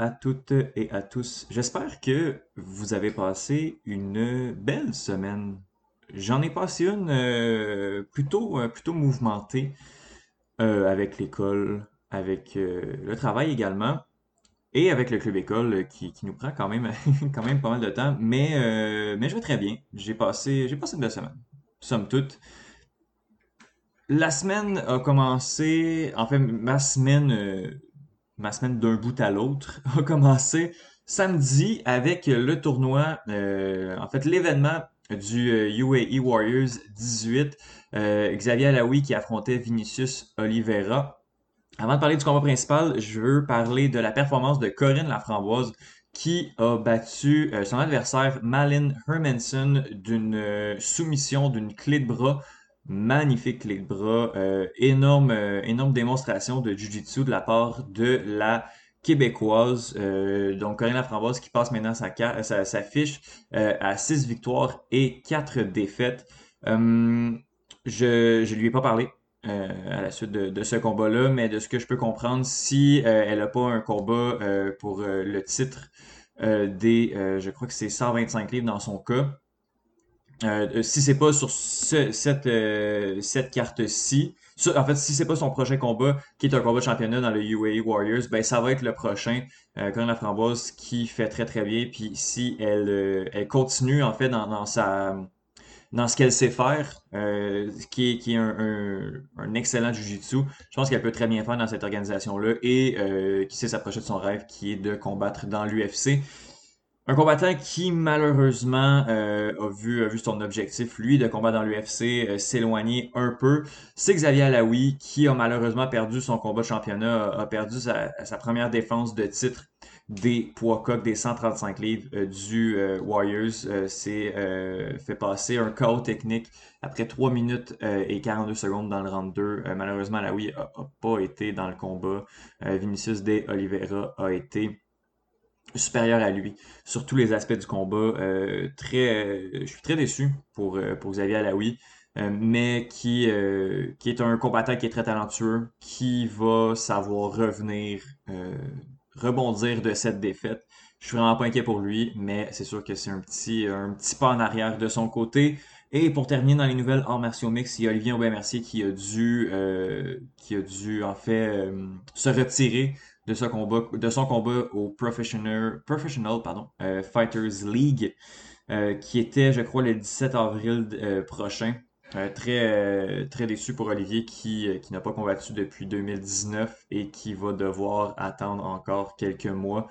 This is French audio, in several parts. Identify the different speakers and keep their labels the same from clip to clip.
Speaker 1: À toutes et à tous. J'espère que vous avez passé une belle semaine. J'en ai passé une euh, plutôt, euh, plutôt mouvementée euh, avec l'école, avec le travail également et avec le club école qui, nous prend quand même, quand même pas mal de temps. Mais, mais je vais très bien. J'ai passé, j'ai passé une belle semaine, somme toute. La semaine a commencé, en fait, ma semaine, ma semaine d'un bout à l'autre a commencé samedi avec le tournoi, euh, en fait, l'événement du euh, UAE Warriors 18, euh, Xavier Alaoui qui affrontait Vinicius Oliveira. Avant de parler du combat principal, je veux parler de la performance de Corinne Laframboise qui a battu euh, son adversaire Malin Hermanson d'une euh, soumission, d'une clé de bras Magnifique clé de bras, euh, énorme, euh, énorme démonstration de Jiu-Jitsu de la part de la Québécoise. Euh, donc Corinne Laframboise qui passe maintenant sa, sa, sa fiche à 6 victoires et 4 défaites. Je, je lui ai pas parlé à la suite de, de ce combat-là, mais de ce que je peux comprendre, si elle a pas un combat pour le titre des, je crois que c'est 125 livres dans son cas, euh, euh, si c'est pas sur ce- cette, euh, cette carte-ci, en fait, si c'est pas son prochain combat, qui est un combat de championnat dans le UAE Warriors, ben ça va être le prochain. Euh, Corinne qui fait très très bien. Puis si elle, elle continue en fait dans, dans sa dans ce qu'elle sait faire, qui est, qui est un, un, un excellent jiu-jitsu, je pense qu'elle peut très bien faire dans cette organisation-là et qui sait s'approcher de son rêve qui est de combattre dans l'UFC. Un combattant qui malheureusement euh, a vu, son objectif, lui, de combattre dans l'UFC, euh, s'éloigner un peu. C'est Xavier Alaoui qui a malheureusement perdu son combat de championnat, a, perdu sa, première défense de titre des poids coqs des 135 livres euh, du Warriors. C'est fait passer un chaos technique après 3 minutes et 42 secondes dans le round 2. Euh, malheureusement, Alaoui a, a pas été dans le combat. Vinicius de Oliveira a été supérieur à lui sur tous les aspects du combat. Euh, très, euh, je suis très déçu pour, euh, pour Xavier Alaoui, mais qui, qui est un combattant qui est très talentueux, qui va savoir revenir, rebondir de cette défaite. Je suis vraiment pas inquiet pour lui, mais c'est sûr que c'est un petit, un petit pas en arrière de son côté. Et pour terminer dans les nouvelles arts martiaux mix, il y a Olivier Aubin-Mercier qui a dû, qui a dû en fait se retirer de son combat au Professional, Professional pardon, euh, Fighters League, euh, qui était, je crois, le 17 avril euh, prochain. Très, très déçu pour Olivier qui, qui n'a pas combattu depuis 2019 et qui va devoir attendre encore quelques mois.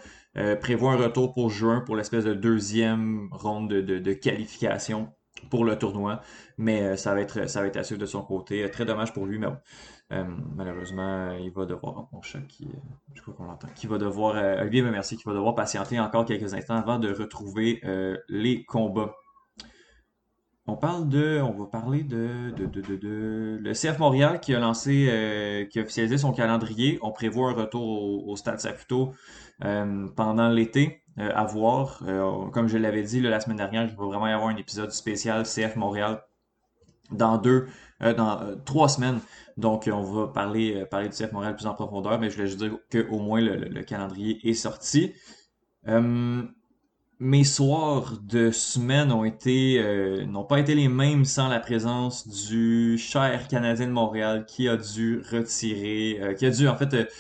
Speaker 1: Prévoit un retour pour juin pour l'espèce de deuxième ronde de, de, de qualification pour le tournoi, mais ça va être ça va être à de son côté. Très dommage pour lui, mais bon. Euh, malheureusement, il va devoir, oh, mon chat qui, euh, je crois qu'on l'entend, qui va devoir, euh, Olivier merci, qui va devoir patienter encore quelques instants avant de retrouver euh, les combats. On parle de, on va parler de, de, de, de, le CF Montréal qui a lancé, qui a officialisé son calendrier. On prévoit un retour au, Stade Saputo pendant l'été. à voir. Comme je l'avais dit la semaine dernière, il va vraiment y avoir un épisode spécial CF Montréal dans deux, euh, dans euh, trois semaines. Donc, euh, on va parler, parler du CF Montréal plus en profondeur, mais je voulais juste dire qu'au moins le, le- le calendrier est sorti. Mes soirs de semaine ont été, n'ont pas été les mêmes sans la présence du cher Canadien de Montréal qui a dû retirer, qui a dû en fait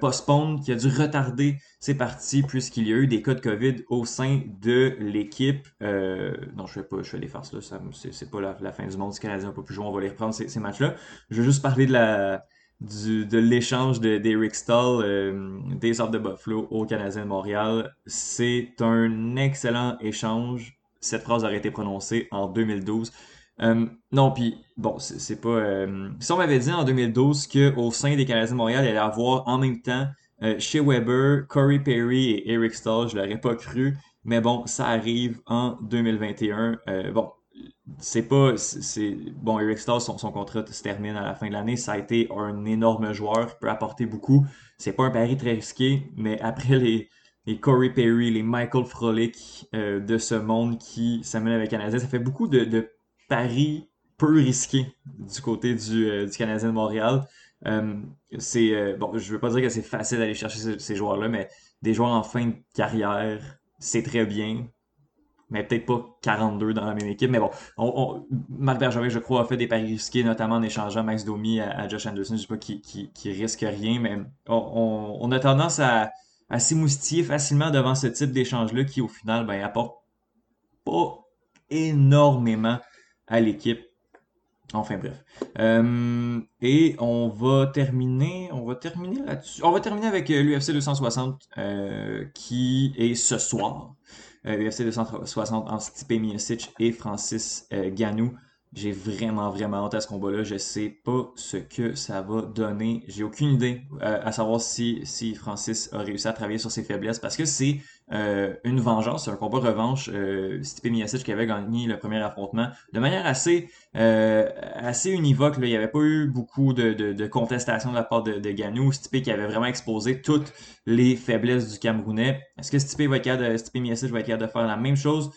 Speaker 1: postpone, qui a dû retarder ses parties puisqu'il y a eu des cas de COVID au sein de l'équipe. Euh, non, je fais pas, je fais des farces là, c'est c'est pas la, fin du monde. Le Canadien n'a pas pu jouer, on va les reprendre ces, matchs-là. Je veux juste parler de du, de l'échange de- d'Eric Stahl, euh, Days of the Buffalo au Canadien de Montréal. C'est un excellent échange. Cette phrase aurait été prononcée en 2012. Euh, non, puis bon, c'est c'est pas. euh, si on m'avait dit en 2012 qu'au sein des Canadiens de Montréal, il allait avoir en même temps euh, chez Weber, Corey Perry et Eric Stahl, je l'aurais pas cru. Mais bon, ça arrive en 2021. Euh, bon, c'est pas, c'est, bon, Eric Stahl, son, contrat se termine à la fin de l'année. Ça a été un énorme joueur, il peut apporter beaucoup. C'est pas un pari très risqué, mais après les, les Corey Perry, les Michael Frolik euh, de ce monde qui s'amènent avec Canadien, ça fait beaucoup de, paris peu risqué du côté du, euh, du Canadien de Montréal. Euh, c'est euh, bon, je veux pas dire que c'est facile d'aller chercher ces, joueurs-là, mais des joueurs en fin de carrière, c'est très bien. Mais peut-être pas 42 dans la même équipe. Mais bon, on, Marc Bergevin, je crois, a fait des paris risqués, notamment en échangeant Max Domi à, Josh Anderson. Je sais pas qui, qui, risque rien, mais on, a tendance à, à s'émoustiller facilement devant ce type d'échange-là qui, au final, ben, apporte pas énormément à l'équipe. Enfin bref. Euh, et on va terminer, on va terminer là-dessus. On va terminer avec euh, l'UFC 260 euh, qui est ce soir. L'UFC 260 en Stipe Miocic et Francis Ganou. J'ai vraiment, vraiment hâte à ce combat-là. Je sais pas ce que ça va donner. J'ai aucune idée à savoir si, si Francis a réussi à travailler sur ses faiblesses parce que c'est euh, une vengeance, un combat revanche. Euh, Stipe Miocic qui avait gagné le premier affrontement de manière assez euh, assez univoque. Il n'y avait pas eu beaucoup de, de, contestation de la part de, de Ganou. Stipe qui avait vraiment exposé toutes les faiblesses du Camerounais. Est-ce que Stipe va être capable de, Stipe va être capable de faire la même chose?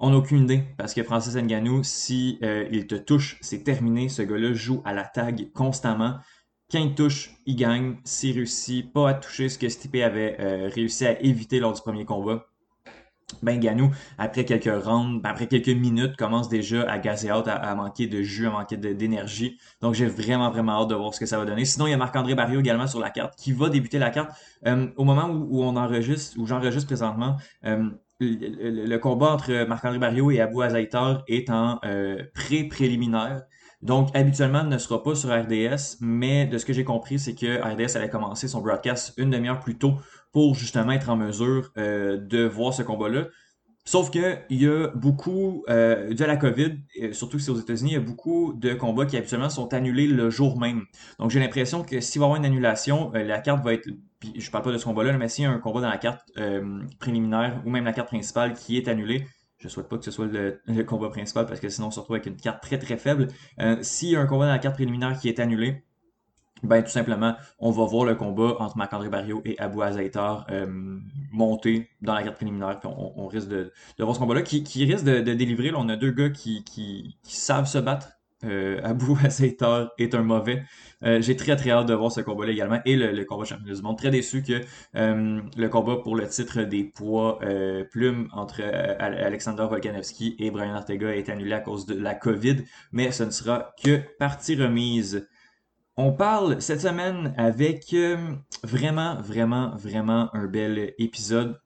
Speaker 1: On n'a aucune idée parce que Francis Nganou, si euh, il te touche, c'est terminé. Ce gars-là joue à la tag constamment. Quand il touche, il gagne. S'il réussit pas à toucher ce que Stipe avait euh, réussi à éviter lors du premier combat, ben Ganou, après quelques rounds, ben, après quelques minutes, commence déjà à gazer out, à, manquer de jus, à manquer d'énergie. Donc j'ai vraiment, vraiment hâte de voir ce que ça va donner. Sinon, il y a Marc-André Barrio également sur la carte, qui va débuter la carte. Euh, au moment où, on enregistre, où j'enregistre présentement, euh, le, combat entre Marc-André Barrio et Abou Azaitar est en pré-préliminaire. Donc, habituellement, ne sera pas sur RDS, mais de ce que j'ai compris, c'est que RDS allait commencer son broadcast une demi-heure plus tôt pour justement être en mesure euh, de voir ce combat-là. Sauf que il y a beaucoup, euh, à la COVID, surtout que c'est aux États-Unis, il y a beaucoup de combats qui habituellement sont annulés le jour même. Donc j'ai l'impression que s'il va y avoir une annulation, euh, la carte va être, puis je parle pas de ce combat-là, mais s'il y a un combat dans la carte euh, préliminaire ou même la carte principale qui est annulée, je souhaite pas que ce soit le, combat principal parce que sinon on se retrouve avec une carte très très faible. Euh, S'il y a un combat dans la carte préliminaire qui est annulé, ben tout simplement, on va voir le combat entre Marc-André Barrio et Abou Azaitar euh, monter dans la carte préliminaire. On, risque de, de, voir ce combat-là qui, qui, risque de, délivrer. Là, on a deux gars qui, qui savent se battre euh, Abou Azaitar est un mauvais. Euh, j'ai très très hâte de voir ce combat-là également et le, combat championnat du monde. Très déçu que euh, le combat pour le titre des poids euh, plumes entre Alexander Volkanovski et Brian Ortega est annulé à cause de la COVID, mais ce ne sera que partie remise. On parle cette semaine avec vraiment, vraiment, vraiment un bel épisode.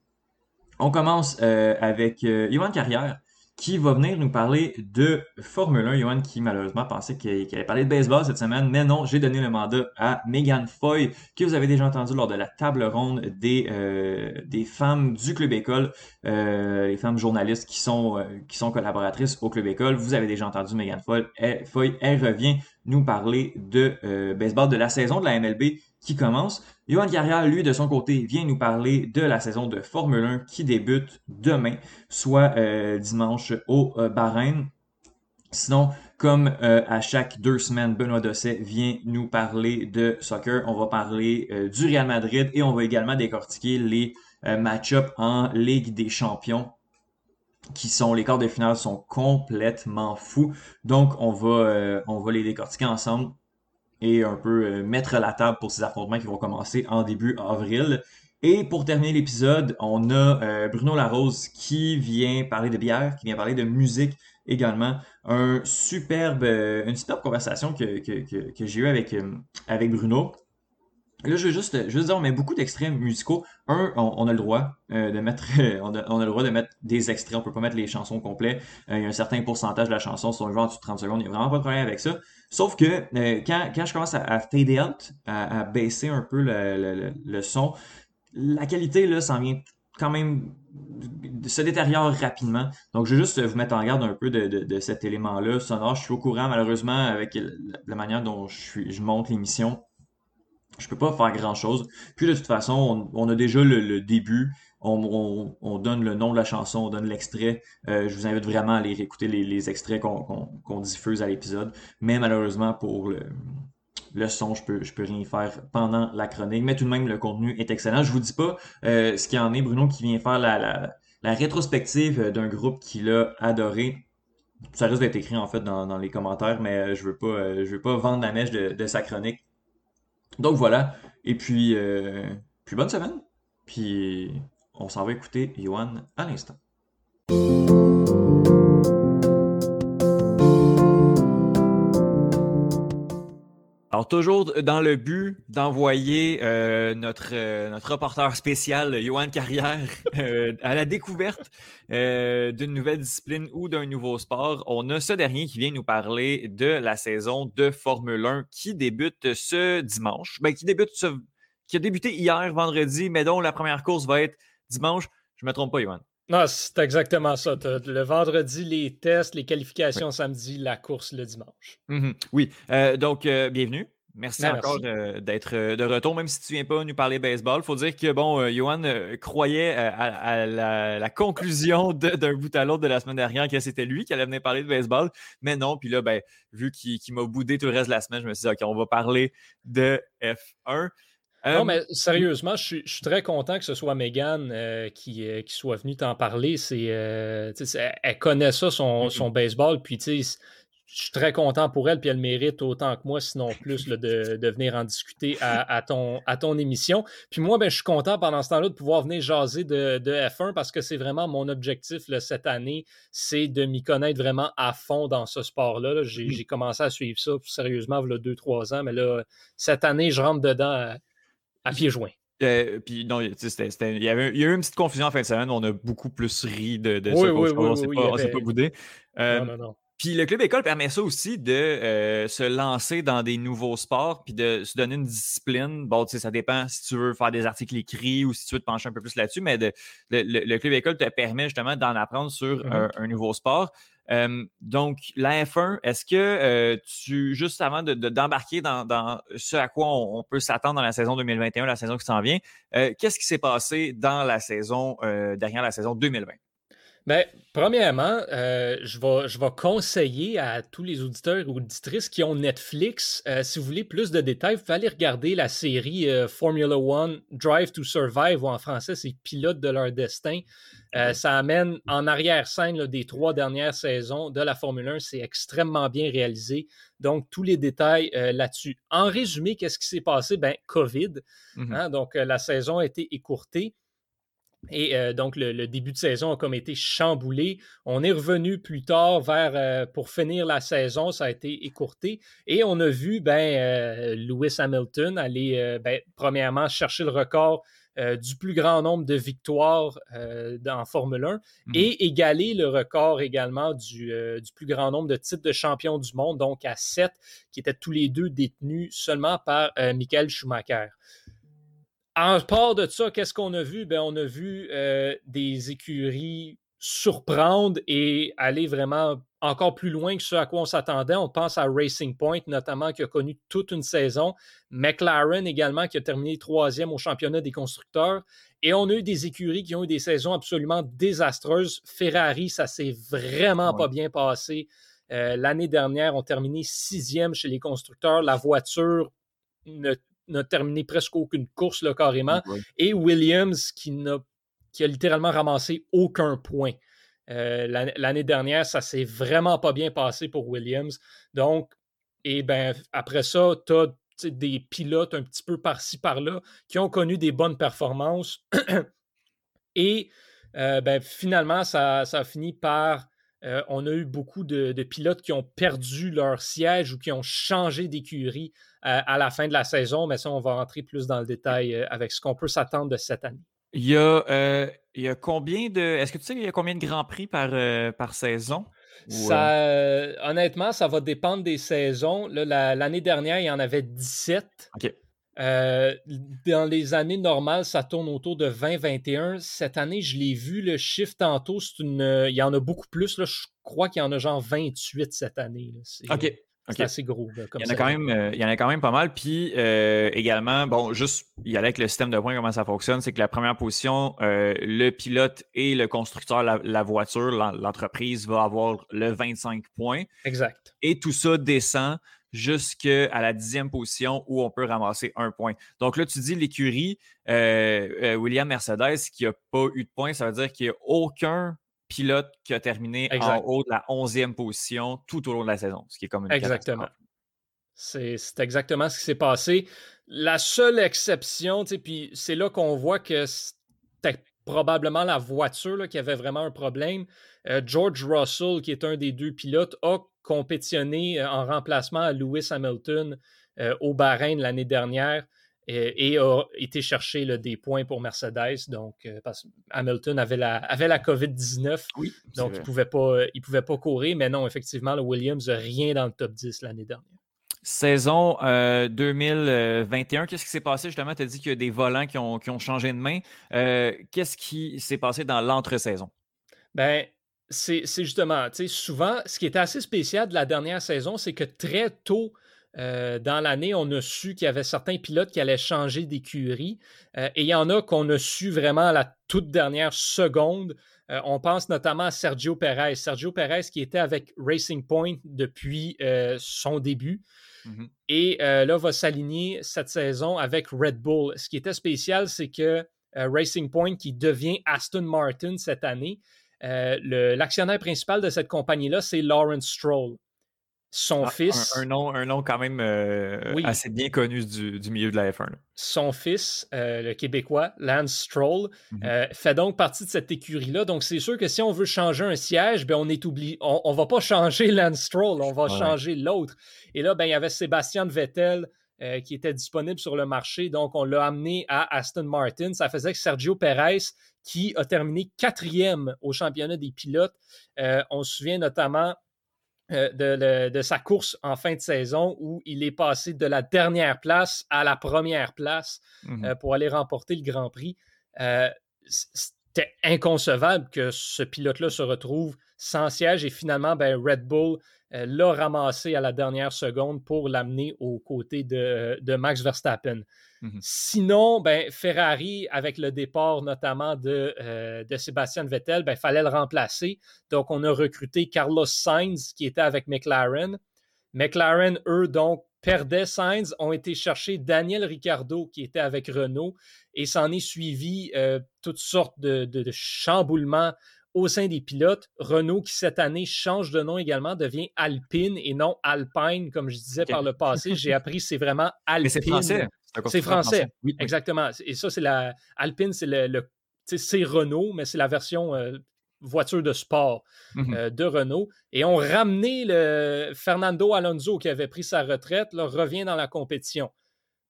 Speaker 1: On commence avec Yohan Carrière qui va venir nous parler de Formule 1. Johan qui malheureusement pensait qu'il allait parler de baseball cette semaine, mais non, j'ai donné le mandat à Megan Foy, que vous avez déjà entendu lors de la table ronde des, euh, femmes du Club École, euh, les femmes journalistes qui sont, euh, qui sont collaboratrices au Club École. Vous avez déjà entendu Megan Foy. Foy, elle revient nous parler de baseball, de la saison de la MLB qui commence. Johan Carrière, lui, de son côté, vient nous parler de la saison de Formule 1 qui débute demain, soit euh, dimanche au euh, Bahreïn. Sinon, comme euh, à chaque deux semaines, Benoît Dosset vient nous parler de soccer. On va parler du Real Madrid et on va également décortiquer les match-ups en Ligue des Champions qui sont les quarts de finale sont complètement fous. Donc on va on va les décortiquer ensemble et un peu euh, mettre la table pour ces affrontements qui vont commencer en début avril. Et pour terminer l'épisode, on a euh, Bruno Larose qui vient parler de bière, qui vient parler de musique également. Un superbe, euh, une superbe conversation que, que, que, j'ai eue avec, avec Bruno. Là, je veux juste, juste dire, on met beaucoup d'extraits musicaux. Un, on, a le droit de mettre, on a, le droit de mettre des extraits. On peut pas mettre les chansons complètes. il y a un certain pourcentage de la chanson, veut en dessous de 30 secondes, il n'y a vraiment pas de problème avec ça. Sauf que euh, quand, je commence à, à fade out, à, baisser un peu le, son, la qualité là s'en vient quand même se détériore rapidement. Donc, je vais juste vous mettre en garde un peu de cet élément-là sonore. Je suis au courant, malheureusement, avec la, manière dont je, suis, je monte l'émission. Je peux pas faire grand-chose. Puis, de toute façon, on, a déjà le, début on, donne le nom de la chanson, on donne l'extrait. Euh, je vous invite vraiment à aller écouter les, extraits qu'on diffuse à l'épisode. Mais malheureusement, pour le, son, je peux, je peux rien faire pendant la chronique. Mais tout de même, le contenu est excellent. Je vous dis pas euh, ce qu'il y en est, Bruno, qui vient faire la, rétrospective d'un groupe qu'il a adoré. ça risque d'être écrit en fait dans, les commentaires, mais je veux pas, veux pas vendre la mèche de, sa chronique. Donc voilà. Et puis, puis bonne semaine. Puis on s'en va écouter Johan à l'instant. Toujours dans le but d'envoyer euh, notre, euh, notre reporter spécial, Johan Carrière, euh, à la découverte d'une nouvelle discipline ou d'un nouveau sport, on a ce dernier qui vient nous parler de la saison de Formule 1 qui débute ce dimanche. Ben, qui débute qui a débuté hier, vendredi, mais dont la première course va être dimanche. Je ne me trompe pas, Johan.
Speaker 2: Non, c'est exactement ça. Le vendredi, les tests, les qualifications samedi, la course le dimanche.
Speaker 1: Mhm. Oui. Euh, donc, euh, bienvenue. Merci ben, encore d'être euh, de retour, même si tu ne viens pas nous parler baseball. Il faut dire que, bon, Johan croyait à, la, conclusion d'un bout à l'autre de la semaine dernière que c'était lui qui allait venir parler de baseball. Mais non, puis là, ben, vu qu'il m'a boudé tout le reste de la semaine, je me suis dit, OK, on va parler de F1
Speaker 2: non, mais sérieusement, je suis, très content que ce soit Megan euh, qui, euh, qui, soit venue t'en parler. C'est, euh, elle connaît ça, son, son baseball, puis je suis très content pour elle, puis elle mérite autant que moi, sinon plus, de, de, venir en discuter à, ton, à ton émission. Puis moi, ben, je suis content pendant ce temps-là de pouvoir venir jaser de, de F1 parce que c'est vraiment mon objectif cette année, c'est de m'y connaître vraiment à fond dans ce sport-là. J'ai, commencé à suivre ça sérieusement il y a deux, trois ans, mais là, cette année, je rentre dedans à pieds joints.
Speaker 1: Euh, puis non, il y, a eu une petite confusion en fin de semaine. On a beaucoup plus ri de, de oui, ça. Oui, on ne s'est pas, boudé. Euh, non, non, non. Puis le club école permet ça aussi de euh, se lancer dans des nouveaux sports puis de se donner une discipline. Bon, tu sais, ça dépend si tu veux faire des articles écrits ou si tu veux te pencher un peu plus là-dessus, mais le, club école te permet justement d'en apprendre sur mm-hmm. un, nouveau sport donc, la F1, est-ce que tu, juste avant d'embarquer dans, ce à quoi on, peut s'attendre dans la saison 2021, la saison qui s'en vient, qu'est-ce qui s'est passé dans la saison, derrière la saison 2020?
Speaker 2: Bien, premièrement, je, vais, je vais conseiller à tous les auditeurs et auditrices qui ont Netflix, si vous voulez plus de détails, vous pouvez aller regarder la série Formula One Drive to Survive, ou en français, c'est Pilote de leur destin. Euh, ça amène en arrière-scène des trois dernières saisons de la Formule 1. C'est extrêmement bien réalisé. Donc, tous les détails euh, là-dessus. En résumé, qu'est-ce qui s'est passé? Ben, COVID. Mm-hmm. Hein, donc, euh, la saison a été écourtée. Et donc, le, début de saison a comme été chamboulé. On est revenu plus tard vers pour finir la saison. Ça a été écourté. Et on a vu ben, Lewis Hamilton aller, ben, premièrement, chercher le record euh, du plus grand nombre de victoires euh, en Formule 1 mhm. et égaler le record également euh, du, plus grand nombre de titres de champion du monde, donc à 7, qui étaient tous les deux détenus seulement par Michael Schumacher. En part de ça, qu'est-ce qu'on a vu? Ben, on a vu des écuries surprendre et aller vraiment encore plus loin que ce à quoi on s'attendait. On pense à Racing Point, notamment, qui a connu toute une saison. McLaren également, qui a terminé troisième au championnat des constructeurs. Et on a eu des écuries qui ont eu des saisons absolument désastreuses. Ferrari, ça s'est vraiment pas bien passé. Euh, l'année dernière, on terminé sixième chez les constructeurs. La voiture n'a terminé presque aucune course, là, carrément. Et Williams, qui n'a qui a littéralement ramassé aucun point. Euh, l'année dernière, ça s'est vraiment pas bien passé pour Williams. Donc, et ben, après ça, tu as des pilotes un petit peu par-ci, par-là qui ont connu des bonnes performances. et euh, ben, finalement, ça, a fini par. Euh, on a eu beaucoup de, pilotes qui ont perdu leur siège ou qui ont changé d'écurie à la fin de la saison, mais ça, on va rentrer plus dans le détail avec ce qu'on peut s'attendre de cette année.
Speaker 1: Il y a, euh, il y a combien de. Est-ce que tu sais il y a combien de grands prix par, euh, par saison?
Speaker 2: ça, euh? honnêtement, ça va dépendre des saisons. L'année dernière, il y en avait 17.
Speaker 1: OK.
Speaker 2: Dans les années normales, ça tourne autour de 20-21. Cette année, je l'ai vu, le chiffre tantôt, une, il y en a beaucoup plus. Là. Je crois qu'il y en a genre 28 cette année.
Speaker 1: OK.
Speaker 2: C'est assez gros.
Speaker 1: il, y en a quand même, euh, il y en a quand même pas mal. Puis euh, également, bon, juste y aller avec le système de points, comment ça fonctionne, c'est que la première position, euh, le pilote et le constructeur, la, la voiture, l'entreprise va avoir le 25 points.
Speaker 2: Exact.
Speaker 1: Et tout ça descend jusqu'à la dixième position où on peut ramasser un point. Donc là, tu dis l'écurie William Mercedes qui n'a pas eu de points, ça veut dire qu'il n'y a aucun pilote qui a terminé en haut de la 11e position tout au long de la saison, ce qui est comme une
Speaker 2: Exactement. C'est exactement ce qui s'est passé. La seule exception, puis c'est là qu'on voit que c'était probablement la voiture qui avait vraiment un problème. Euh, George Russell, qui est un des deux pilotes, a compétitionné euh, en remplacement à Lewis Hamilton euh, au Bahreïn l'année dernière et, a été chercher des points pour Mercedes. Donc, parce Hamilton avait la, avait la COVID-19, donc il ne pouvait, pas, pouvait pas courir. Mais non, effectivement, le Williams n'a rien dans le top 10 l'année dernière.
Speaker 1: Saison 2021, qu'est-ce qui s'est passé justement? Tu as dit qu'il y a des volants qui ont, changé de main. qu'est-ce qui s'est passé dans l'entre-saison?
Speaker 2: Ben, c'est justement, tu sais, souvent, ce qui était assez spécial de la dernière saison, c'est que très tôt euh, dans l'année, on a su qu'il y avait certains pilotes qui allaient changer d'écurie euh, et il y en a qu'on a su vraiment à la toute dernière seconde. Euh, on pense notamment à Sergio Perez. Sergio Perez qui était avec Racing Point depuis son début. Mm-hmm. Et là, va s'aligner cette saison avec Red Bull. Ce qui était spécial, c'est que Racing Point, qui devient Aston Martin cette année, l'actionnaire principal de cette compagnie-là, c'est Lawrence Stroll. Son ah, fils.
Speaker 1: Un, nom, un nom quand même euh, assez bien connu du, milieu de la F1.
Speaker 2: Son fils, euh, le Québécois, Lance Stroll, euh, fait donc partie de cette écurie-là. Donc, c'est sûr que si on veut changer un siège, ben, on est oublié. On ne va pas changer Lance Stroll, on va changer l'autre. Et là, ben, il y avait Sébastien Vettel qui était disponible sur le marché. Donc, on l'a amené à Aston Martin. Ça faisait que Sergio Perez, qui a terminé quatrième au championnat des pilotes, on se souvient notamment euh, de, sa course en fin de saison où il est passé de la dernière place à la première place mhm. euh, pour aller remporter le Grand Prix. Euh, c'était inconcevable que ce pilote-là se retrouve sans siège et finalement, ben, Red Bull l'a ramassé à la dernière seconde pour l'amener aux côtés de Max Verstappen. Mhm. Sinon, ben, Ferrari, avec le départ notamment de, euh, de Sébastien Vettel, il ben, fallait le remplacer. Donc, on a recruté Carlos Sainz qui était avec McLaren. McLaren, eux, donc, perdaient Sainz, ont été chercher Daniel Ricciardo qui était avec Renault et s'en est suivi euh, toutes sortes de, de, chamboulements au sein des pilotes. Renault, qui cette année change de nom également, devient Alpine et non Alpine, comme je disais par le passé. J'ai appris c'est vraiment Alpine. Mais
Speaker 1: c'est français.
Speaker 2: C'est français, exactement. Et ça, c'est la Alpine, c'est le, c'est Renault, mais c'est la version euh, voiture de sport mmh euh, de Renault. Et on ramené le Fernando Alonso qui avait pris sa retraite, revient dans la compétition.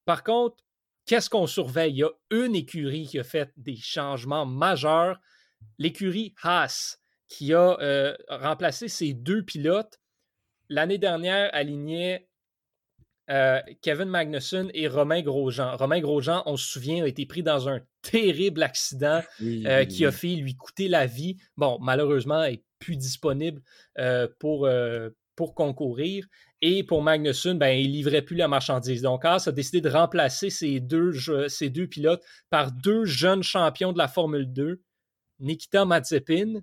Speaker 2: Par contre, qu'est-ce qu'on surveille? Il y a une écurie qui a fait des changements majeurs, l'écurie Haas, qui a euh, remplacé ses deux pilotes. L'année dernière, alignait euh, Kevin Magnussen et Romain Grosjean. Romain Grosjean, on se souvient, a été pris dans un terrible accident euh, qui a fait lui coûter la vie. Bon, malheureusement, il n'est plus disponible euh, pour, pour concourir. Et pour Magnussen, ben, il ne livrait plus la marchandise. Donc, Haas a décidé de remplacer ces deux, ces deux pilotes par deux jeunes champions de la Formule 2, Nikita Mazepin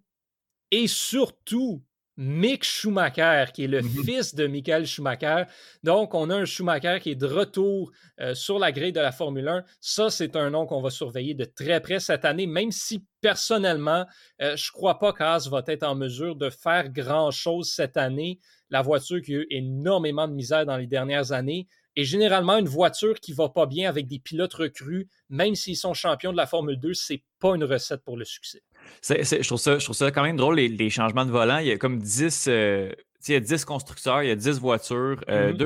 Speaker 2: et surtout Mick Schumacher, qui est le mhm. fils de Michael Schumacher. Donc, on a un Schumacher qui est de retour euh, sur la grille de la Formule 1. Ça, c'est un nom qu'on va surveiller de très près cette année, même si personnellement, euh, je ne crois pas qu'As va être en mesure de faire grand-chose cette année. La voiture qui a eu énormément de misère dans les dernières années est généralement une voiture qui ne va pas bien avec des pilotes recrues, même s'ils sont champions de la Formule 2, ce n'est pas une recette pour le succès
Speaker 1: je, trouve ça, je trouve ça quand même drôle, les, changements de volant. Il y a comme 10, euh, il y a 10 constructeurs, il y a 10 voitures, euh, mm-hmm.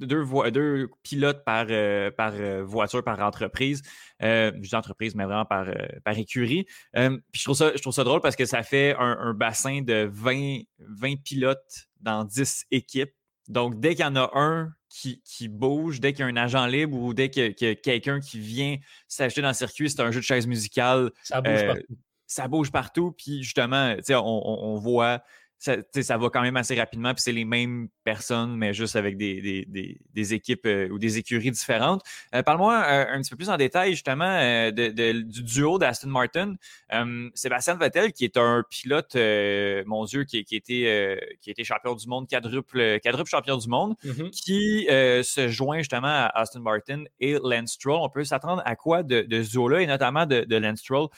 Speaker 1: deux, deux, pilotes par, euh, par voiture, par entreprise. je dis entreprise, mais vraiment par, par écurie. puis je trouve, ça, je trouve ça drôle parce que ça fait un, bassin de 20, 20 pilotes dans 10 équipes. Donc, dès qu'il y en a un qui, bouge, dès qu'il y a un agent libre ou dès qu'il y a, quelqu'un qui vient s'acheter dans le circuit, c'est un jeu de chaise musicale.
Speaker 2: Ça bouge partout
Speaker 1: ça bouge partout. Puis justement, on, on, voit ça, ça, va quand même assez rapidement, puis c'est les mêmes personnes, mais juste avec des, des, équipes euh, ou des écuries différentes. Euh, parle-moi euh, un petit peu plus en détail, justement, de, du duo d'Aston Martin. Sébastien Vettel, qui est un pilote, mon Dieu, qui, qui, était, qui était champion du monde, quadruple, quadruple champion du monde, mm-hmm. qui se joint justement à Aston Martin et Lance Stroll. On peut s'attendre à quoi de, de ce duo-là, et notamment de, de Lance Stroll,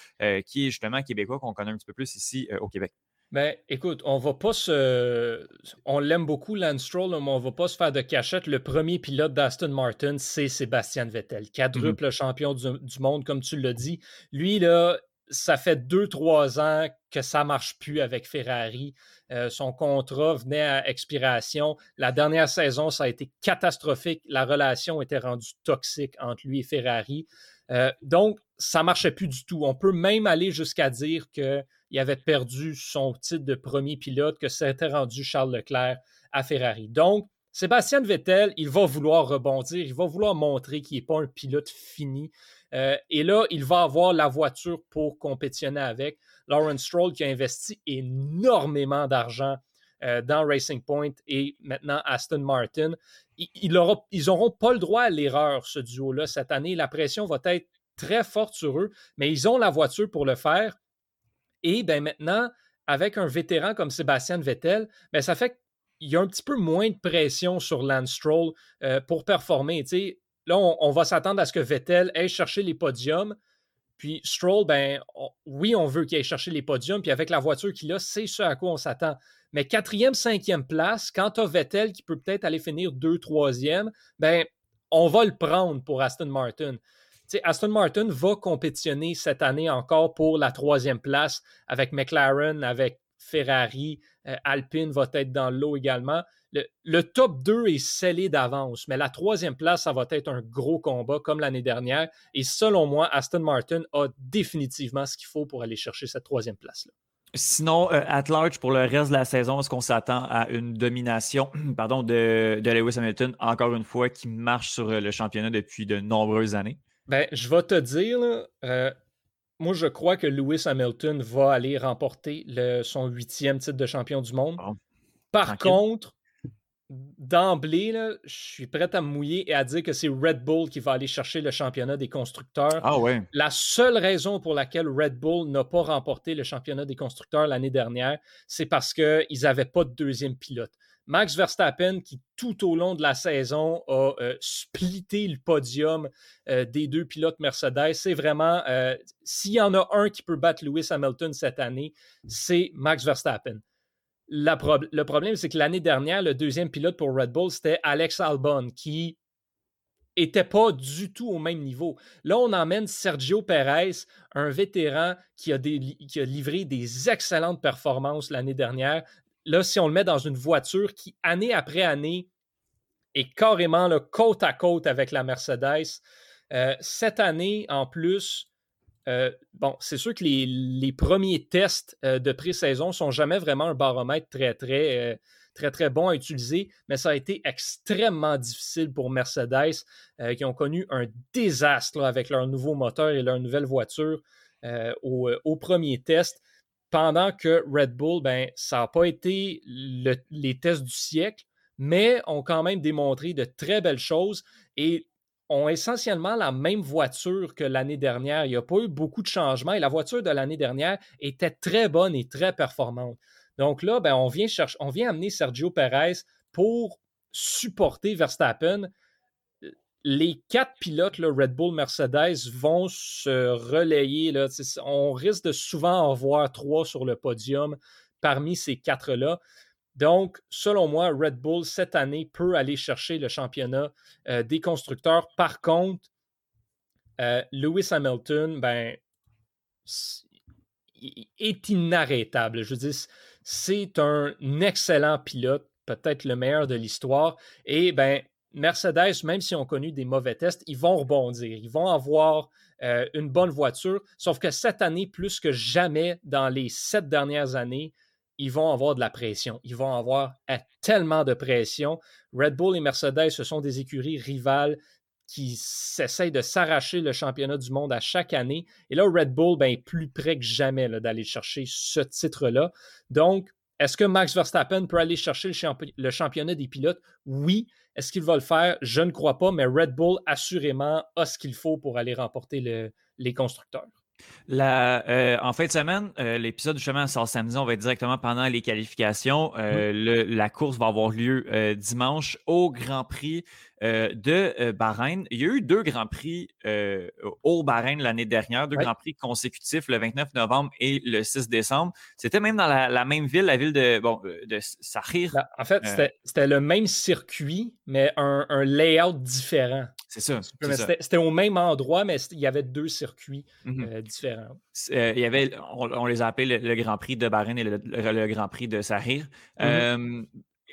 Speaker 1: qui est justement québécois, qu'on connaît un petit peu plus ici au Québec?
Speaker 2: Ben, écoute, on va pas se. On l'aime beaucoup, Lance Stroll, mais on va pas se faire de cachette. Le premier pilote d'Aston Martin, c'est Sébastien Vettel, quadruple mm champion du, monde, comme tu l'as dit. Lui, là, ça fait deux, trois ans que ça marche plus avec Ferrari. Euh, son contrat venait à expiration. La dernière saison, ça a été catastrophique. La relation était rendue toxique entre lui et Ferrari. Euh, donc, ça marchait plus du tout. On peut même aller jusqu'à dire que il avait perdu son titre de premier pilote, que s'était rendu Charles Leclerc à Ferrari. Donc, Sébastien Vettel, il va vouloir rebondir, il va vouloir montrer qu'il n'est pas un pilote fini. Euh, et là, il va avoir la voiture pour compétitionner avec. Lawrence Stroll qui a investi énormément d'argent euh, dans Racing Point et maintenant Aston Martin. ils n'auront pas le droit à l'erreur, ce duo-là, cette année. La pression va être très forte sur eux, mais ils ont la voiture pour le faire. Et ben maintenant, avec un vétéran comme Sébastien Vettel, ben ça fait qu'il y a un petit peu moins de pression sur Lance Stroll euh, pour performer. Là, on, va s'attendre à ce que Vettel aille chercher les podiums. Puis Stroll, ben oui, on veut qu'il aille chercher les podiums. Puis avec la voiture qu'il a, c'est ce à quoi on s'attend. Mais quatrième, cinquième place, quand tu as Vettel qui peut peut-être aller finir deux, troisième, ben on va le prendre pour Aston Martin. Aston Martin va compétitionner cette année encore pour la troisième place avec McLaren, avec Ferrari. Euh, Alpine va être dans l'eau également. Le, top 2 est scellé d'avance, mais la troisième place, ça va être un gros combat comme l'année dernière. Et selon moi, Aston Martin a définitivement ce qu'il faut pour aller chercher cette troisième place-là.
Speaker 1: Sinon, euh, at large, pour le reste de la saison, est-ce qu'on s'attend à une domination pardon, de, Lewis Hamilton, encore une fois, qui marche sur le championnat depuis de nombreuses années?
Speaker 2: Ben, je vais te dire, euh, moi, je crois que Lewis Hamilton va aller remporter son huitième titre de champion du monde. Par contre, d'emblée, je suis prêt à me mouiller et à dire que c'est Red Bull qui va aller chercher le championnat des constructeurs.
Speaker 1: Ah ouais.
Speaker 2: La seule raison pour laquelle Red Bull n'a pas remporté le championnat des constructeurs l'année dernière, c'est parce qu'ils n'avaient pas de deuxième pilote. Max Verstappen, qui tout au long de la saison a euh, splitté le podium euh, des deux pilotes Mercedes, c'est vraiment, euh, s'il y en a un qui peut battre Lewis Hamilton cette année, c'est Max Verstappen. le problème, c'est que l'année dernière, le deuxième pilote pour Red Bull, c'était Alex Albon, qui était pas du tout au même niveau. Là, on emmène Sergio Perez, un vétéran qui a, qui a livré des excellentes performances l'année dernière, là, si on le met dans une voiture qui, année après année, est carrément côte à côte avec la Mercedes, euh, cette année, en plus, euh, bon, c'est sûr que les, premiers tests euh, de pré-saison sont jamais vraiment un baromètre très, très, très, très bon à utiliser, mais ça a été extrêmement difficile pour Mercedes, qui ont connu un désastre avec leur nouveau moteur et leur nouvelle voiture au, premier test pendant que Red Bull, ben, ça n'a pas été les tests du siècle, mais ont quand même démontré de très belles choses et ont essentiellement la même voiture que l'année dernière. Il n'y a pas eu beaucoup de changements et la voiture de l'année dernière était très bonne et très performante. Donc là, ben, on, vient chercher, on vient amener Sergio Perez pour supporter Verstappen les quatre pilotes, Red Bull, Mercedes, vont se relayer. On risque de souvent en voir trois sur le podium parmi ces quatre-là. Donc, selon moi, Red Bull, cette année, peut aller chercher le championnat euh, des constructeurs. Par contre, euh, Lewis Hamilton, ben, est inarrêtable. Je veux dire, c'est un excellent pilote, peut-être le meilleur de l'histoire. Et ben, Mercedes, même s'ils ont connu des mauvais tests, ils vont rebondir. Ils vont avoir euh, une bonne voiture. Sauf que cette année, plus que jamais dans les sept dernières années, ils vont avoir de la pression. Ils vont avoir tellement de pression. Red Bull et Mercedes, ce sont des écuries rivales qui s'essayent de s'arracher le championnat du monde à chaque année. Et là, Red Bull ben, est plus près que jamais d'aller chercher ce titre-là. Donc, est-ce que Max Verstappen peut aller chercher le, championnat des pilotes? Oui. Est-ce qu'il va le faire? Je ne crois pas, mais Red Bull, assurément, a ce qu'il faut pour aller remporter les constructeurs.
Speaker 1: La, en fin de semaine, l'épisode justement sort samedi, on va être directement pendant les qualifications. Mmh. la course va avoir lieu dimanche au Grand Prix euh, de euh, Bahreïn. Il y a eu deux Grands Prix euh, au Bahreïn l'année dernière, deux Grands Prix consécutifs le 29 novembre et le 6 décembre. C'était même dans la, même ville, la ville de, bon, de Sahir.
Speaker 2: Ben, en fait, c'était le même circuit, mais un, layout différent.
Speaker 1: C'est ça.
Speaker 2: C'était au même endroit, mais il y avait deux circuits mmh différents.
Speaker 1: il y avait, on, les a appelés le, Grand Prix de Bahreïn et le, Grand Prix de Sahir. Mmh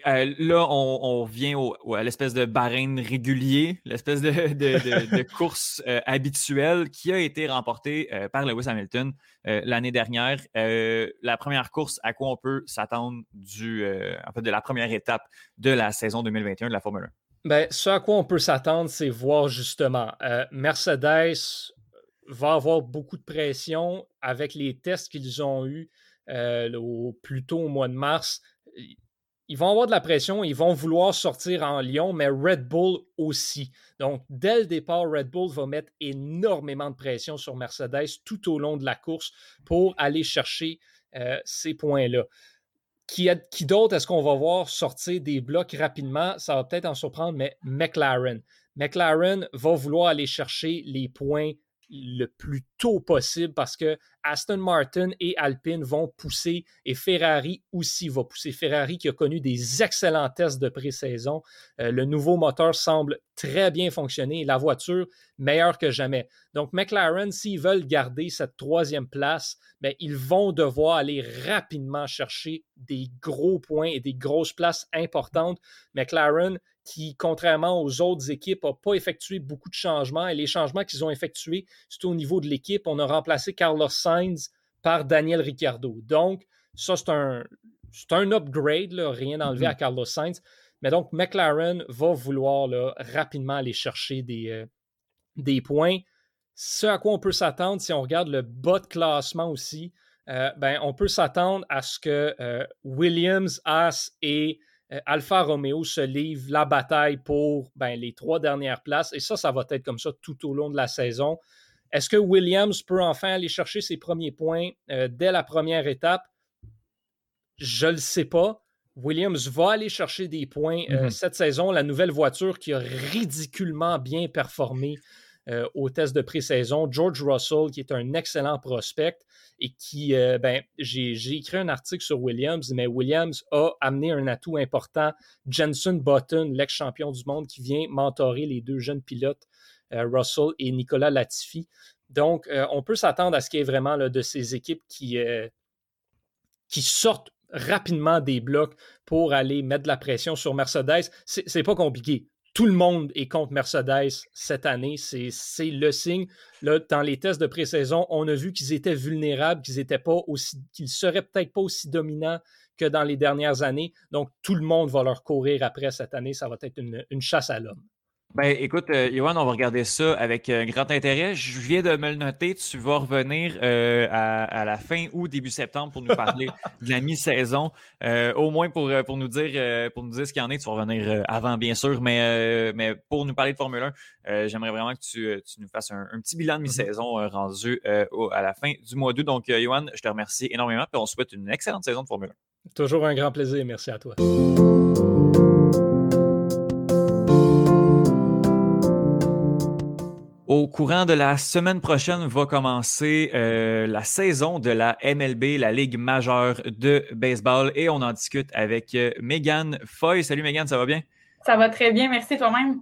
Speaker 1: euh, là, on, vient à l'espèce de Bahreïn régulier, l'espèce de, course euh, habituelle qui a été remportée euh, par Lewis Hamilton l'année dernière. la première course, à quoi on peut s'attendre du, en fait, de la première étape de la saison 2021 de la Formule 1?
Speaker 2: Ben, ce à quoi on peut s'attendre, c'est voir justement Mercedes va avoir beaucoup de pression avec les tests qu'ils ont eus au, plus tôt au mois de mars ils vont avoir de la pression, ils vont vouloir sortir en Lyon, mais Red Bull aussi. Donc, dès le départ, Red Bull va mettre énormément de pression sur Mercedes tout au long de la course pour aller chercher euh, ces points-là. Qui, d'autre est-ce qu'on va voir sortir des blocs rapidement? Ça va peut-être en surprendre, mais McLaren. McLaren va vouloir aller chercher les points le plus tôt possible parce que Aston Martin et Alpine vont pousser et Ferrari aussi va pousser. Ferrari qui a connu des excellents tests de pré-saison. Euh, le nouveau moteur semble très bien fonctionner. La voiture meilleure que jamais. Donc McLaren, s'ils veulent garder cette troisième place, ben, ils vont devoir aller rapidement chercher des gros points et des grosses places importantes. McLaren qui, contrairement aux autres équipes, n'a pas effectué beaucoup de changements. Et les changements qu'ils ont effectués, c'est au niveau de l'équipe. On a remplacé Carlos Sainz par Daniel Ricciardo. Donc, ça, c'est un, un upgrade, rien enlevé mm-hmm. à Carlos Sainz. Mais donc, McLaren va vouloir rapidement aller chercher des, euh, des points. Ce à quoi on peut s'attendre, si on regarde le bas de classement aussi, euh, ben, on peut s'attendre à ce que euh, Williams, Haas et Alfa Romeo se livre la bataille pour ben, les trois dernières places. Et ça, ça va être comme ça tout au long de la saison. Est-ce que Williams peut enfin aller chercher ses premiers points euh, dès la première étape? Je ne le sais pas. Williams va aller chercher des points euh, mm-hmm. cette saison. La nouvelle voiture qui a ridiculement bien performé au test de pré-saison. George Russell, qui est un excellent prospect et qui, euh, ben, j'ai écrit un article sur Williams, mais Williams a amené un atout important. Jenson Button, l'ex-champion du monde, qui vient mentorer les deux jeunes pilotes, euh, Russell et Nicolas Latifi. Donc, euh, on peut s'attendre à ce qu'il y ait vraiment de ces équipes qui, qui sortent rapidement des blocs pour aller mettre de la pression sur Mercedes. C'est pas compliqué tout le monde est contre Mercedes cette année. C'est le signe. Là, dans les tests de pré-saison, on a vu qu'ils étaient vulnérables, qu'ils étaient pas aussi, qu'ils seraient peut-être pas aussi dominants que dans les dernières années. Donc, tout le monde va leur courir après cette année. Ça va être une chasse à l'homme.
Speaker 1: Ben, écoute, euh, on va regarder ça avec euh, grand intérêt. Je viens de me le noter. Tu vas revenir euh, à, la fin ou début septembre pour nous parler de la mi-saison. Euh, au moins pour, pour nous dire pour nous dire ce qu'il y en est. Tu vas revenir avant, bien sûr, mais, mais pour nous parler de Formule 1, j'aimerais vraiment que tu, tu, nous fasses un, petit bilan de mm-hmm. mi-saison rendu à la fin du mois d'août. Donc, Johan, je te remercie énormément et on souhaite une excellente saison de Formule
Speaker 2: 1. Toujours un grand plaisir. Merci à toi.
Speaker 1: Au courant de la semaine prochaine va commencer euh, la saison de la MLB, la Ligue majeure de baseball, et on en discute avec euh, Megan Foy. Salut Megan, ça va bien?
Speaker 3: Ça va très bien, merci toi-même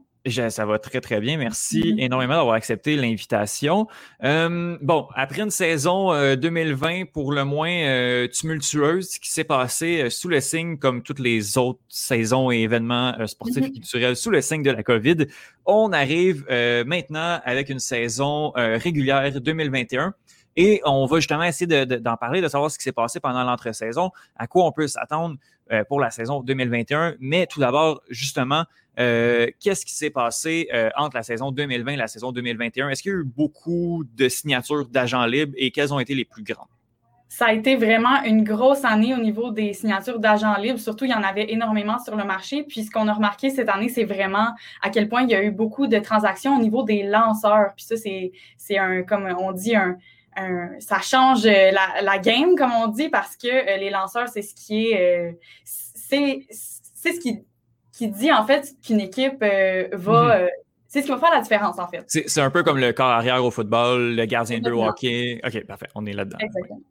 Speaker 1: ça va très, très bien. Merci mm-hmm. énormément d'avoir accepté l'invitation. Euh, bon, après une saison 2020 euh, pour le moins euh, tumultueuse qui s'est passée sous le signe, comme toutes les autres saisons et événements sportifs et mm-hmm. culturels, sous le signe de la COVID, on arrive maintenant avec une saison régulière 2021. Et on va justement essayer d'en parler, de savoir ce qui s'est passé pendant l'entre-saison, à quoi on peut s'attendre pour la saison 2021. Mais tout d'abord, justement, euh, qu'est-ce qui s'est passé euh, entre la saison 2020 et la saison 2021? Est-ce qu'il y a eu beaucoup de signatures d'agents libres et quelles ont été les plus grandes?
Speaker 3: Ça a été vraiment une grosse année au niveau des signatures d'agents libres. Surtout, il y en avait énormément sur le marché. Puis, ce qu'on a remarqué cette année, c'est vraiment à quel point il y a eu beaucoup de transactions au niveau des lanceurs. Puis ça, c'est un, comme on dit, un, ça change la, la, game, comme on dit, parce que les lanceurs, c'est ce qui est. c'est ce qui, qui dit, en fait, qu'une équipe va. Mhm. c'est ce qui va faire la différence, en fait.
Speaker 1: C'est un peu comme le corps arrière au football, le gardien de hockey. OK, parfait, on est là-dedans. Exactement.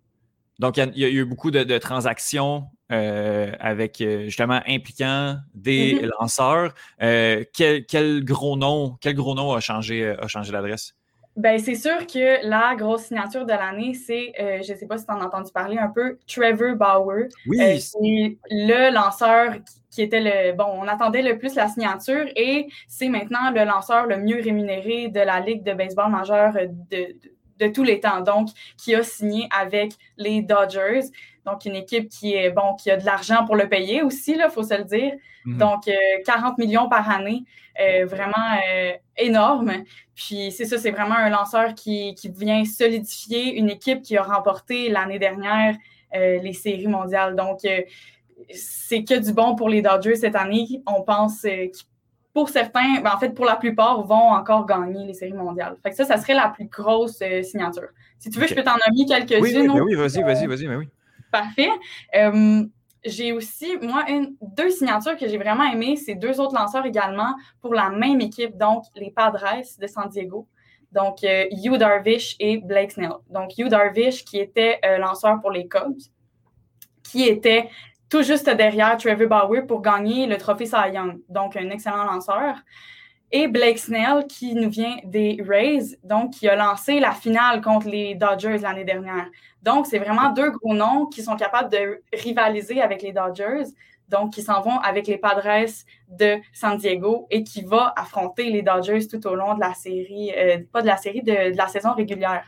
Speaker 1: Donc, il y, a eu beaucoup de, transactions euh, avec euh, justement impliquant des mm-hmm. lanceurs. Euh, quel, gros nom, quel gros nom a changé, a changé l'adresse?
Speaker 3: Ben, c'est sûr que la grosse signature de l'année, c'est, je ne sais pas si tu en as entendu parler un peu, Trevor Bauer.
Speaker 1: Oui.
Speaker 3: c'est le lanceur qui, était le. Bon, on attendait le plus la signature et c'est maintenant le lanceur le mieux rémunéré de la Ligue de baseball majeure de de tous les temps, donc qui a signé avec les Dodgers. Donc, une équipe qui est bon, qui a de l'argent pour le payer aussi, il faut se le dire. Mhm. Donc, 40 euh, millions par année, euh, vraiment euh, énorme. Puis, c'est ça, c'est vraiment un lanceur qui, qui, vient solidifier une équipe qui a remporté l'année dernière les séries mondiales. Donc, c'est que du bon pour les Dodgers cette année. On pense qu'ils pour certains, ben, en fait, pour la plupart, vont encore gagner les séries mondiales. Fait que ça, ça serait la plus grosse euh, signature. Si tu veux, je peux t'en nommer quelques-unes.
Speaker 1: Oui, oui, ben oui vas-y, vas-y, vas-y, mais oui.
Speaker 3: Parfait. Euh, j'ai aussi, moi, une, deux signatures que j'ai vraiment aimées. C'est deux autres lanceurs également pour la même équipe, donc les Padres de San Diego. Donc, euh, Hugh Darvish et Blake Snell. Donc, Hugh Darvish, qui était lanceur pour les Cubs, qui était tout juste derrière Trevor Bauer pour gagner le trophée Cy Young, donc un excellent lanceur. Et Blake Snell, qui nous vient des Rays, donc qui a lancé la finale contre les Dodgers l'année dernière. Donc, c'est vraiment deux gros noms qui sont capables de rivaliser avec les Dodgers, donc qui s'en vont avec les Padres de San Diego et qui vont affronter les Dodgers tout au long de la série, euh, pas de la série, de, la saison régulière.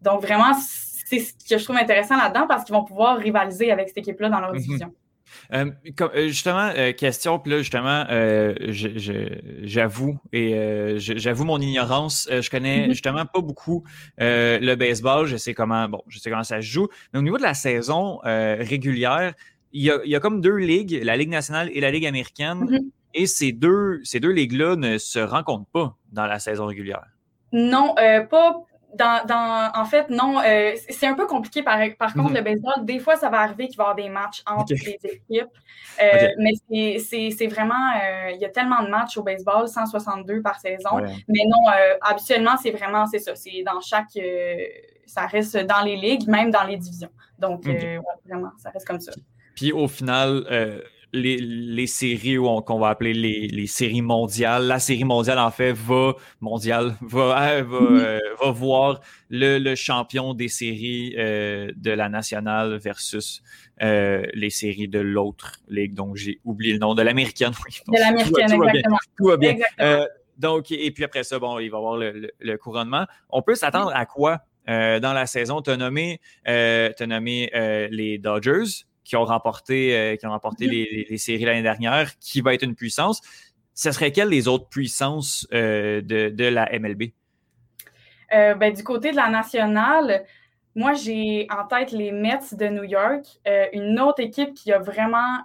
Speaker 3: Donc, vraiment, c'est ce que je trouve intéressant là-dedans parce qu'ils vont pouvoir rivaliser avec cette équipe-là dans leur mhm. division.
Speaker 1: Euh, euh, justement, euh, question, puis là, justement, j'avoue, et j'avoue mon ignorance. je connais mhm. justement pas beaucoup le baseball. Je sais comment, bon, je sais comment ça se joue. Mais au niveau de la saison régulière, il y, a, comme deux ligues, la Ligue nationale et la Ligue américaine. Mhm. Et ces deux, ces deux ligues-là ne se rencontrent pas dans la saison régulière.
Speaker 3: Non, pas, dans, en fait, non, euh, c'est un peu compliqué. Par, par contre, mhm. le baseball, des fois, ça va arriver qu'il va y avoir des matchs entre les équipes. Euh, mais c'est vraiment, euh, il y a tellement de matchs au baseball, 162 par saison. Mais non, habituellement, c'est vraiment, c'est ça. C'est dans chaque, ça reste dans les ligues, même dans les divisions. Donc, vraiment, ça reste comme ça.
Speaker 1: Puis au final, les, séries qu'on va appeler les, séries mondiales. La série mondiale, en fait, va mondiale, va, euh, mhm. euh, va, voir le, champion des séries euh, de la nationale versus les séries de l'autre ligue. Donc, j'ai oublié le nom de l'américaine.
Speaker 3: de l'américaine, exactement.
Speaker 1: Tout va bien. donc, et puis après ça, bon, il va y avoir le, couronnement. On peut s'attendre à quoi dans la saison? Tu as nommé, as nommé les Dodgers qui ont remporté, euh, qui ont remporté les, séries l'année dernière, qui va être une puissance. Ce serait quelles les autres puissances euh, de, la MLB?
Speaker 3: Euh, ben, du côté de la nationale, moi, j'ai en tête les Mets de New York, une autre équipe qui a vraiment,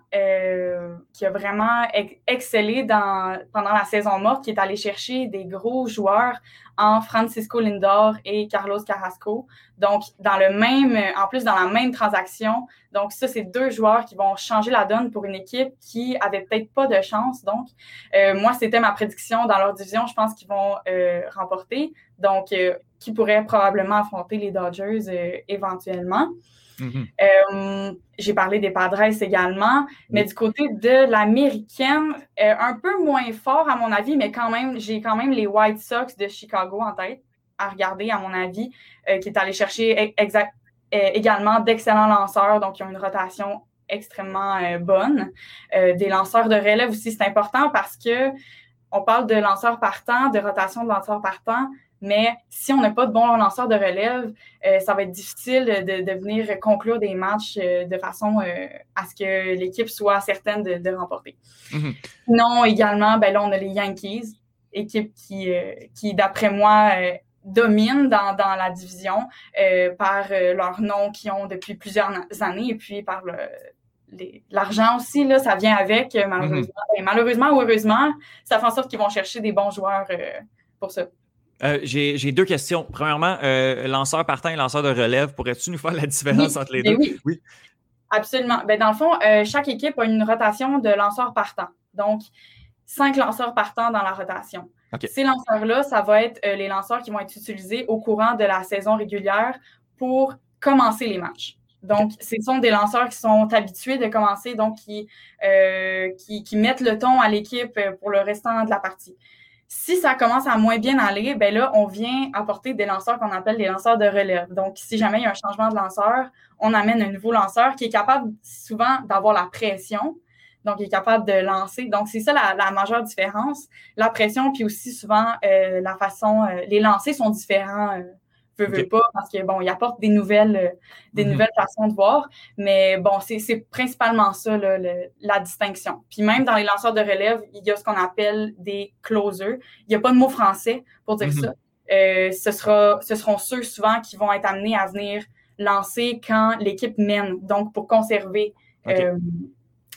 Speaker 3: qui a vraiment excellé dans, pendant la saison morte, qui est allée chercher des gros joueurs en Francisco Lindor et Carlos Carrasco. Donc, dans le même, en plus, dans la même transaction. Donc, ça, c'est deux joueurs qui vont changer la donne pour une équipe qui avait peut-être pas de chance. Donc, euh, moi, c'était ma prédiction dans leur division. Je pense qu'ils vont euh, remporter. Donc, euh, qui pourrait probablement affronter les Dodgers éventuellement. Mm-hmm. Euh, j'ai parlé des Padres également, mais du côté de l'américaine, euh, un peu moins fort à mon avis, mais quand même, j'ai quand même les White Sox de Chicago en tête à regarder, à mon avis, euh, qui est allé chercher également d'excellents lanceurs, donc ils ont une rotation extrêmement bonne. des lanceurs de relève aussi, c'est important parce que on parle de lanceurs partants, de rotation de lanceurs partants, mais si on n'a pas de bons lanceurs de relève, euh, ça va être difficile de, venir conclure des matchs euh, de façon euh, à ce que l'équipe soit certaine de, remporter. Mhm. Non, également, ben là, on a les Yankees, équipe qui, qui d'après moi, domine dans, la division par leur nom qu'ils ont depuis plusieurs années et puis par l'argent aussi, là, ça vient avec, malheureusement. Mhm. Malheureusement ou heureusement, ça fait en sorte qu'ils vont chercher des bons joueurs pour ça.
Speaker 1: Euh, j'ai deux questions. Premièrement, euh, lanceur partant et lanceur de relève, pourrais-tu nous faire la différence entre les
Speaker 3: ben
Speaker 1: deux?
Speaker 3: Oui. oui. Absolument. Ben, dans le fond, euh, chaque équipe a une rotation de lanceurs partants. Donc, cinq lanceurs partants dans la rotation. Ces lanceurs-là, ça va être les lanceurs qui vont être utilisés au courant de la saison régulière pour commencer les matchs. Donc, ce sont des lanceurs qui sont habitués de commencer, donc qui, qui, qui mettent le ton à l'équipe pour le restant de la partie. Si ça commence à moins bien aller, ben là, on vient apporter des lanceurs qu'on appelle des lanceurs de relève. Donc, si jamais il y a un changement de lanceur, on amène un nouveau lanceur qui est capable souvent d'avoir la pression, donc il est capable de lancer. Donc, c'est ça la, majeure différence. La pression, puis aussi souvent euh, la façon, euh, les lancers sont différents. Euh, veux, pas, parce que bon, il apporte des nouvelles, euh, des mhm. nouvelles façons de voir. Mais bon, c'est principalement ça, la distinction. Puis même dans les lanceurs de relève, il y a ce qu'on appelle des closers. Il n'y a pas de mot français pour dire mhm. ça. Euh, ce, sera, ce seront ceux souvent qui vont être amenés à venir lancer quand l'équipe mène, donc pour conserver euh,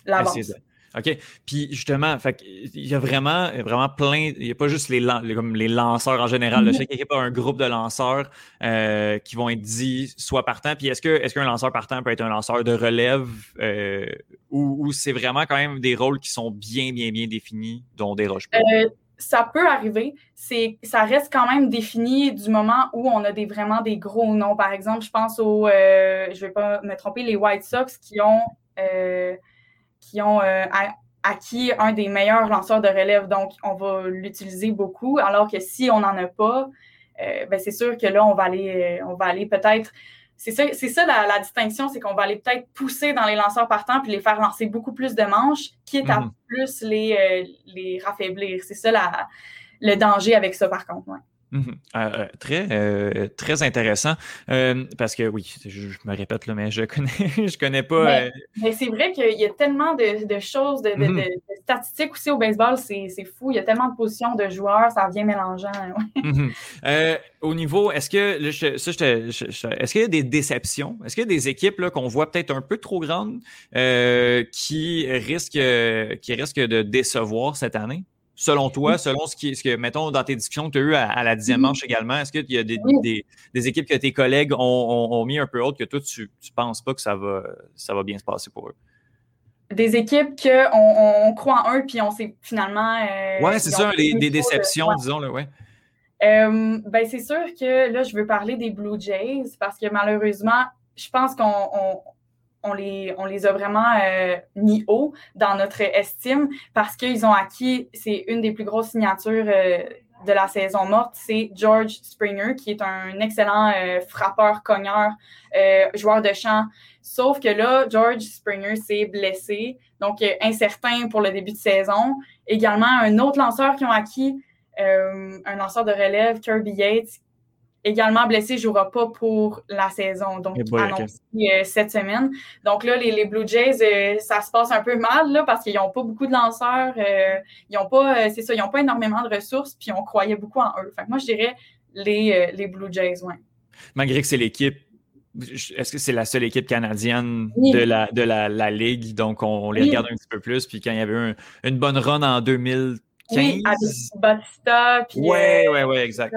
Speaker 3: l'avance.
Speaker 1: OK? Puis justement, fait, il y a vraiment, vraiment plein. Il n'y a pas juste les, comme les lanceurs en général. Mm-hmm. Chaque équipe a un groupe de lanceurs euh, qui vont être dits soit partants. Puis est-ce que est-ce qu'un lanceur partant peut être un lanceur de relève euh, ou, c'est vraiment quand même des rôles qui sont bien, bien, bien définis, dont des roches
Speaker 3: euh, ça peut arriver. Ça reste quand même défini du moment où on a des, vraiment des gros noms. Par exemple, je pense aux, je ne vais pas me tromper, les White Sox qui ont qui ont euh, acquis un des meilleurs lanceurs de relève. Donc, on va l'utiliser beaucoup. Alors que si on n'en a pas, euh, ben, c'est sûr que là, on va aller, euh, on va aller peut-être. C'est ça, c'est ça la, distinction, c'est qu'on va aller peut-être pousser dans les lanceurs partants puis les faire lancer beaucoup plus de manches, quitte à mhm. plus les, les raffaiblir. C'est ça la, le danger avec ça, par contre.
Speaker 1: Mhm. Euh, euh, très, euh, très intéressant. parce que oui, je, me répète, là, mais je connais, je connais pas.
Speaker 3: Mais, c'est vrai qu'il y a tellement de, choses, de, mhm. statistiques aussi au baseball, c'est fou. Il y a tellement de positions de joueurs, ça vient mélangeant.
Speaker 1: Mhm. au niveau, est-ce que ça, est-ce qu'il y a des déceptions? Est-ce qu'il y a des équipes qu'on voit peut-être un peu trop grandes qui risquent, qui risquent de décevoir cette année? Selon toi, selon ce, qui, ce que, mettons, dans tes discussions que tu as eues à, la dixième manche également, est-ce qu'il y a des, des, équipes que tes collègues ont, mis un peu autre que toi, tu ne penses pas que ça va, ça va bien se passer pour eux?
Speaker 3: Des équipes qu'on on croit en eux, puis on s'est finalement.
Speaker 1: Euh, ouais, c'est ça, des déceptions, disons, là, ouais.
Speaker 3: Euh, ben, c'est sûr que là, je veux parler des Blue Jays parce que malheureusement, je pense qu'on on les, on les a vraiment euh, mis haut dans notre estime parce qu'ils ont acquis, c'est une des plus grosses signatures euh, de la saison morte, c'est George Springer, qui est un excellent euh, frappeur, cogneur, joueur de champ. Sauf que là, George Springer s'est blessé, donc incertain pour le début de saison. Également, un autre lanceur qui ont acquis, un lanceur de relève, Kirby Yates, également blessé, ne jouera pas pour la saison, donc eh annoncé euh, cette semaine. Donc là, les, Blue Jays, euh, ça se passe un peu mal là, parce qu'ils n'ont pas beaucoup de lanceurs, euh, ils n'ont pas, c'est ça, ils n'ont pas énormément de ressources, puis on croyait beaucoup en eux. Fait moi, je dirais les, les Blue Jays, ouais.
Speaker 1: Malgré que c'est l'équipe est-ce que c'est la seule équipe canadienne de, la, de la, Ligue? Donc, on, les regarde un petit peu plus. Puis quand il y avait une bonne run en 2015. Oui, avec
Speaker 3: Batista.
Speaker 1: Oui, oui, oui, exact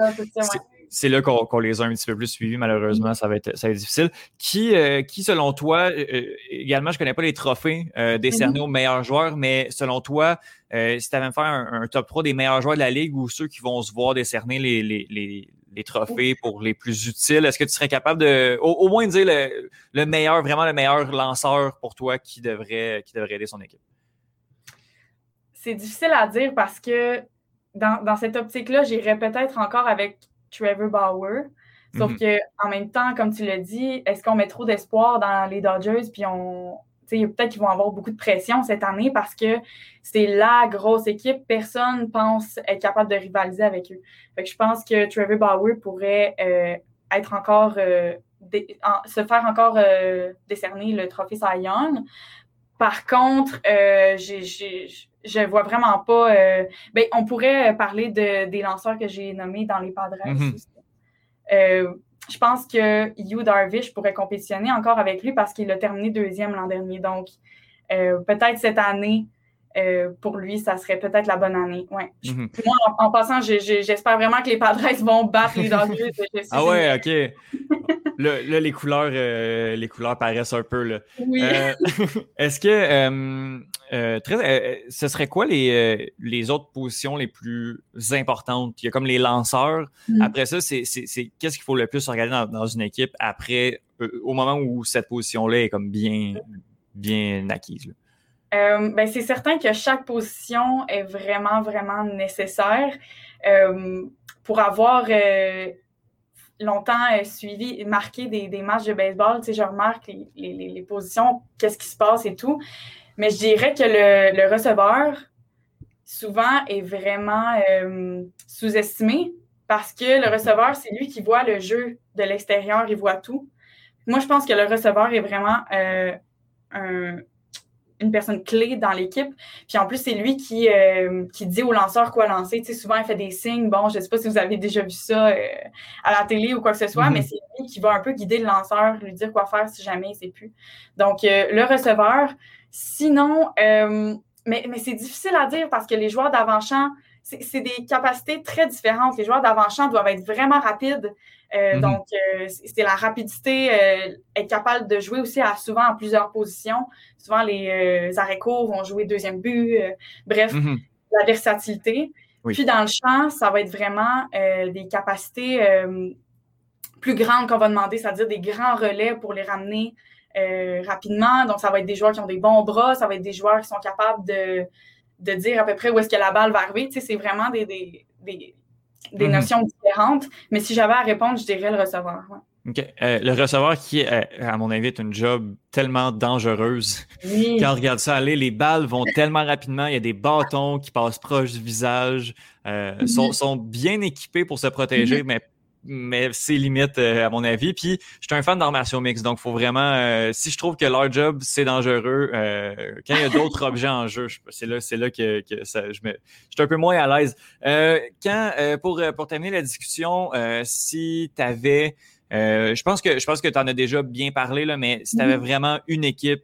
Speaker 1: c'est là qu'on les a un petit peu plus suivis, malheureusement, ça va être, ça va être difficile. Qui, euh, qui selon toi, euh, euh, également, je ne connais pas les trophées décernés aux meilleurs joueurs, mais selon toi, si tu avais à me faire un, top 3 des meilleurs joueurs de la Ligue ou ceux qui vont se voir décerner les, les, trophées pour les plus utiles, est-ce que tu serais capable de, au, moins dire le, meilleur, vraiment le meilleur lanceur pour toi qui devrait, qui devrait aider son équipe?
Speaker 3: C'est difficile à dire parce que dans, dans cette optique-là, j'irais peut-être encore avec Trevor Bauer. Sauf que en même temps, comme tu l'as dit, est-ce qu'on met trop d'espoir dans les Dodgers puis on peut-être qu'ils vont avoir beaucoup de pression cette année parce que c'est la grosse équipe. Personne pense être capable de rivaliser avec eux. je pense que Trevor Bauer pourrait euh, être encore euh, se faire encore euh, décerner le trophée Cy Young. Par contre, j'ai je vois vraiment pas. Euh, ben, on pourrait parler de, des lanceurs que j'ai nommés dans les Padres mhm. euh, je pense que Hugh Darvish pourrait compétitionner encore avec lui parce qu'il a terminé deuxième l'an dernier. Donc, euh, peut-être cette année, pour lui, ça serait peut-être la bonne année. Ouais.
Speaker 1: Mhm.
Speaker 3: Moi, en, passant, j'espère vraiment que les Padres vont battre les Dodgers.
Speaker 1: ah ouais, ok. là, les couleurs, euh, les couleurs paraissent un peu là.
Speaker 3: Oui.
Speaker 1: Euh, est-ce que très, ce serait quoi les, les autres positions les plus importantes? Il y a comme les lanceurs.
Speaker 3: Mhm.
Speaker 1: Après ça, c'est qu'est-ce qu'il faut le plus regarder dans, dans une équipe après, au moment où cette position-là est comme bien, bien acquise. Là?
Speaker 3: Euh, ben, c'est certain que chaque position est vraiment, vraiment nécessaire. Euh, pour avoir euh, longtemps suivi, marqué des, des, matchs de baseball, tu sais, je remarque les, les, les positions, qu'est-ce qui se passe et tout. Mais je dirais que le, le receveur, souvent, est vraiment sous-estimé parce que le receveur, c'est lui qui voit le jeu de l'extérieur, il voit tout. Moi, je pense que le receveur est vraiment un, une personne clé dans l'équipe. Puis en plus, c'est lui qui, euh, qui dit au lanceur quoi lancer. Tu sais, souvent, il fait des signes. Bon, je ne sais pas si vous avez déjà vu ça euh, à la télé ou quoi que ce soit,
Speaker 1: Mhm.
Speaker 3: mais c'est lui qui va un peu guider le lanceur, lui dire quoi faire si jamais il ne sait plus. Donc, euh, le receveur. Sinon, mais, mais c'est difficile à dire parce que les joueurs d'avant-champ, c'est des capacités très différentes. Les joueurs d'avant-champ doivent être vraiment rapides. Euh,
Speaker 1: Mhm.
Speaker 3: Donc, euh, c'est la rapidité, euh, être capable de jouer aussi à, souvent en plusieurs positions. Souvent, les arrêts courts vont jouer deuxième but. bref,
Speaker 1: Mhm.
Speaker 3: la versatilité.
Speaker 1: Oui.
Speaker 3: Puis dans le champ, ça va être vraiment des capacités plus grandes qu'on va demander, c'est-à-dire des grands relais pour les ramener rapidement. Donc, ça va être des joueurs qui ont des bons bras, ça va être des joueurs qui sont capables de, de dire à peu près où est-ce que la balle va arriver. Tu sais, c'est vraiment des, des, des, des
Speaker 1: Mhm.
Speaker 3: notions différentes. Mais si j'avais à répondre, je dirais le receveur. ouais.
Speaker 1: OK. Euh, le receveur qui, euh, à mon avis, est une job tellement dangereuse.
Speaker 3: Oui.
Speaker 1: Quand on regarde ça aller, les balles vont tellement rapidement. Il y a des bâtons qui passent proche du visage. Euh,
Speaker 3: Mhm.
Speaker 1: sont, sont bien équipés pour se protéger, mais, mais c'est limite, euh, à mon avis. Puis, je suis un fan d'arts martiaux mix, donc faut vraiment... euh, si je trouve que leur job, c'est dangereux, euh, quand il y a d'autres objets en jeu, je- c'est là, c'est là que, que ça, je, me, je suis un peu moins à l'aise. Euh, quand, euh, pour, euh, pour terminer la discussion, euh, si tu avais... Euh, je pense que je pense que tu en as déjà bien parlé, là, mais si tu avais
Speaker 3: Mhm.
Speaker 1: vraiment une équipe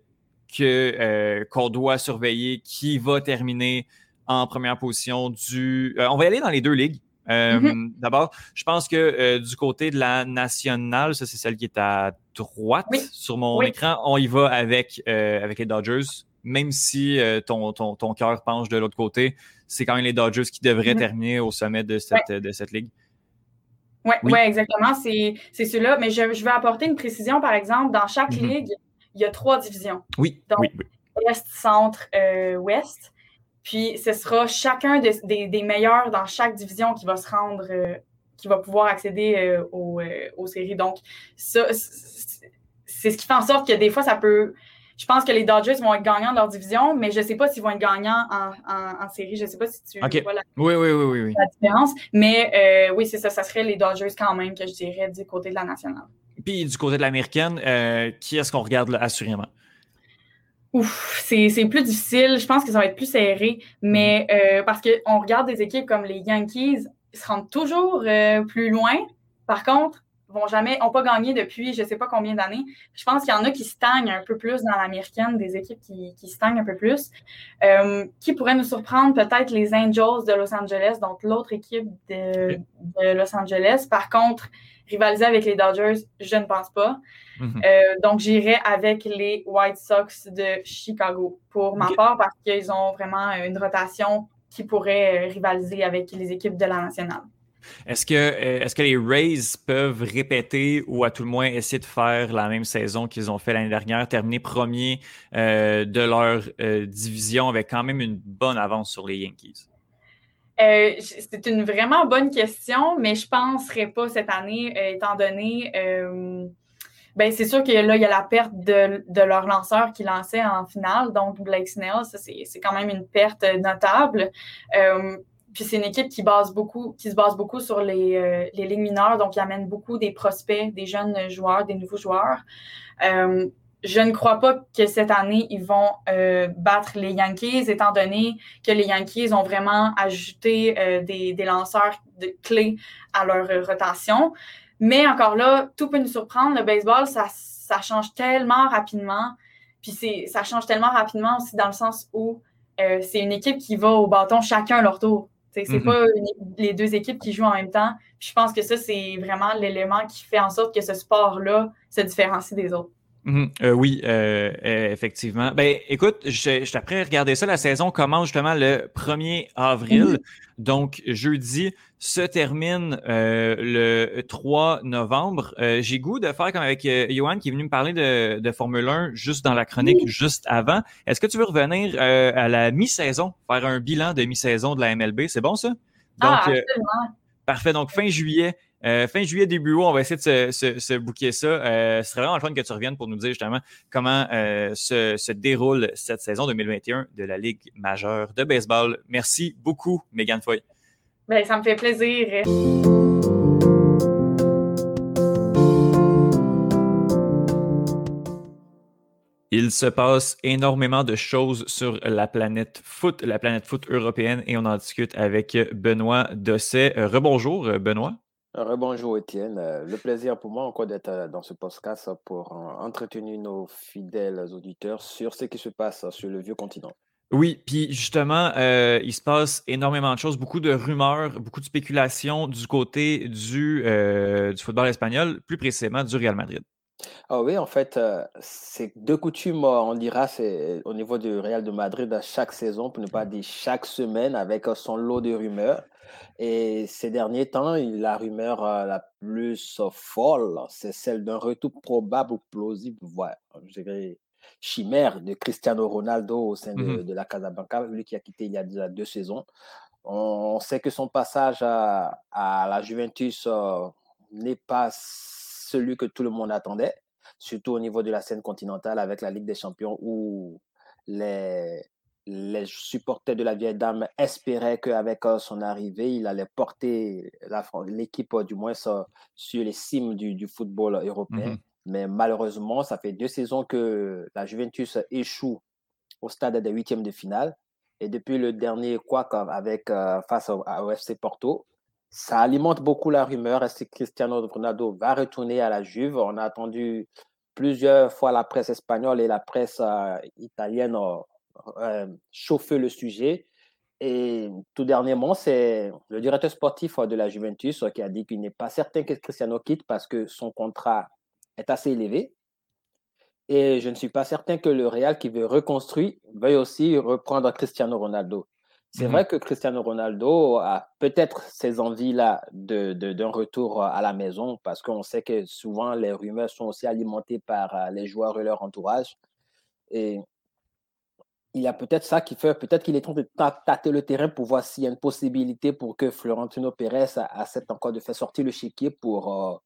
Speaker 1: que euh, qu'on doit surveiller, qui va terminer en première position du. euh, on va y aller dans les deux ligues. Euh,
Speaker 3: Mhm.
Speaker 1: D'abord, je pense que euh, du côté de la nationale, ça c'est celle qui est à droite
Speaker 3: Oui.
Speaker 1: sur mon
Speaker 3: Oui.
Speaker 1: écran, on y va avec, euh, avec les Dodgers. Même si euh, ton, ton, ton cœur penche de l'autre côté, c'est quand même les Dodgers qui devraient
Speaker 3: Mhm.
Speaker 1: terminer au sommet de cette, de cette ligue.
Speaker 3: Oui,
Speaker 1: Oui.
Speaker 3: ouais, exactement. C'est c'est ceux-là. Mais je, je vais apporter une précision, par exemple. Dans chaque
Speaker 1: Mhm.
Speaker 3: ligue, il y a trois divisions.
Speaker 1: Oui,
Speaker 3: Donc,
Speaker 1: oui.
Speaker 3: Est, centre, euh, ouest. Puis ce sera chacun de- des, des meilleurs dans chaque division qui va se rendre, euh, qui va pouvoir accéder euh, aux, euh, aux séries. Donc, ça, c'est ce qui fait en sorte que des fois, ça peut. Je pense que les Dodgers vont être gagnants de leur division, mais je ne sais pas s'ils vont être gagnants en, en, en série. Je ne sais pas si tu vois la,
Speaker 1: Oui, oui, oui, oui, oui.
Speaker 3: la différence. Mais oui, c'est ça. Ça serait les Dodgers quand même que je dirais du côté de la nationale.
Speaker 1: Puis du côté de l'américaine, qui est-ce qu'on regarde là, assurément?
Speaker 3: Ouf, c'est plus difficile. Je pense que ça va être plus serré. Mais euh, parce qu'on regarde des équipes comme les Yankees, ils se rendent toujours euh, plus loin. Par contre, vont jamais, n'ont pas gagné depuis je ne sais pas combien d'années. Je pense qu'il y en a qui stagnent un peu plus dans l'américaine, des équipes qui, qui stagnent un peu plus. Euh, qui pourrait nous surprendre? Peut-être les Angels de Los Angeles, donc l'autre équipe de, de Los Angeles. Par contre, rivaliser avec les Dodgers, je ne pense pas.
Speaker 1: Mhm.
Speaker 3: Euh, donc, j'irai avec les White Sox de Chicago pour ma part parce qu'ils ont vraiment euh, une rotation qui pourrait euh, rivaliser avec les équipes de la nationale.
Speaker 1: Est-ce que, est-ce que les Rays peuvent répéter ou à tout le moins essayer de faire la même saison qu'ils ont fait l'année dernière, terminer premier euh, de leur euh, division avec quand même une bonne avance sur les Yankees?
Speaker 3: Euh, c'est une vraiment bonne question, mais je ne penserais pas cette année, euh, étant donné. euh, ben, c'est sûr que là, il y a la perte de, leur lanceur qui lançait en finale, donc Blake Snell, ça c'est quand même une perte notable. Puis c'est une équipe qui base beaucoup, qui se base beaucoup sur les, les ligues mineures, donc qui amène beaucoup des prospects, des jeunes joueurs, des nouveaux joueurs. Je ne crois pas que cette année, ils vont euh, battre les Yankees, étant donné que les Yankees ont vraiment ajouté euh, des, des lanceurs de clés à leur euh, rotation. Mais encore là, tout peut nous surprendre. Le baseball, ça, ça change tellement rapidement. Puis c'est, ça change tellement rapidement aussi dans le sens où c'est une équipe qui va au bâton chacun leur tour. C'est
Speaker 1: Mhm.
Speaker 3: pas une- les deux équipes qui jouent en même temps. Puis je pense que ça, c'est vraiment l'élément qui fait en sorte que ce sport-là se différencie des autres.
Speaker 1: Mhm. Euh, oui, euh, euh, effectivement. Ben, écoute, je, je t'apprends à regarder ça. La saison commence justement le 1er avril.
Speaker 3: Mhm.
Speaker 1: Donc, jeudi se termine le 3 novembre. J'ai goût de faire comme avec Johan qui est venu me parler de, de Formule 1 juste dans la chronique, juste avant. Est-ce que tu veux revenir à la mi-saison, faire un bilan de mi-saison de la MLB? C'est bon ça? Donc,
Speaker 3: ah, absolument.
Speaker 1: Parfait. Donc, fin juillet, euh, fin juillet, début août, on va essayer de se, se, se booker ça. Euh, ce serait vraiment le fun que tu reviennes pour nous dire justement comment euh, se, se déroule cette saison 2021 de la Ligue majeure de baseball. Merci beaucoup, Megan Foy.
Speaker 3: Ben, ça me fait plaisir.
Speaker 1: Il se passe énormément de choses sur la planète foot, la planète foot européenne, et on en discute avec Benoît Dosset. Rebonjour, Benoît.
Speaker 4: Rebonjour Étienne, Euh, le plaisir pour moi encore d'être euh, dans ce podcast pour euh, entretenir nos fidèles auditeurs sur ce qui se passe sur le vieux continent.
Speaker 1: Oui, puis justement, il se passe énormément de choses, beaucoup de rumeurs, beaucoup de spéculations du côté du, du football espagnol, plus précisément du Real Madrid.
Speaker 4: Ah oui, en fait, euh, c'est de coutume, euh, on dira, c'est au niveau du Real de Madrid à chaque saison, pour ne pas dire chaque semaine, avec euh, son lot de rumeurs. Et ces derniers temps, la rumeur euh, la plus euh, folle, c'est celle d'un retour probable ou plausible, voire, je dirais, chimère de Cristiano Ronaldo au sein de,
Speaker 1: Mhm.
Speaker 4: de la Casablanca, lui qui a quitté il y a déjà deux saisons. On sait que son passage à, à la Juventus euh, n'est pas celui que tout le monde attendait, surtout au niveau de la scène continentale avec la Ligue des Champions où les, les supporters de la vieille dame espéraient qu'avec euh, son arrivée, il allait porter l'équipe, euh, du moins, euh, sur les cimes du, du football européen.
Speaker 1: Mhm.
Speaker 4: Mais malheureusement, ça fait deux saisons que la Juventus échoue au stade des huitièmes de finale. Et depuis le dernier quack avec, euh, face au, au FC Porto, ça alimente beaucoup la rumeur. Est-ce que Cristiano Ronaldo va retourner à la Juve? On a attendu plusieurs fois la presse espagnole et la presse euh, italienne euh, euh, chauffer le sujet. Et tout dernièrement, c'est le directeur sportif de la Juventus qui a dit qu'il n'est pas certain que Cristiano quitte parce que son contrat est assez élevé. Et je ne suis pas certain que le Real qui veut reconstruire veuille aussi reprendre Cristiano Ronaldo. C'est
Speaker 1: Mhm.
Speaker 4: vrai que Cristiano Ronaldo a peut-être ces envies-là de, de- d'un retour à la maison parce qu'on sait que souvent les rumeurs sont aussi alimentées par euh, les joueurs et leur entourage. Et il y a peut-être ça qui fait, peut-être qu'il est temps de tâter le terrain pour voir s'il y a une possibilité pour que Florentino Pérez accepte encore de faire sortir le chéquier pour, euh,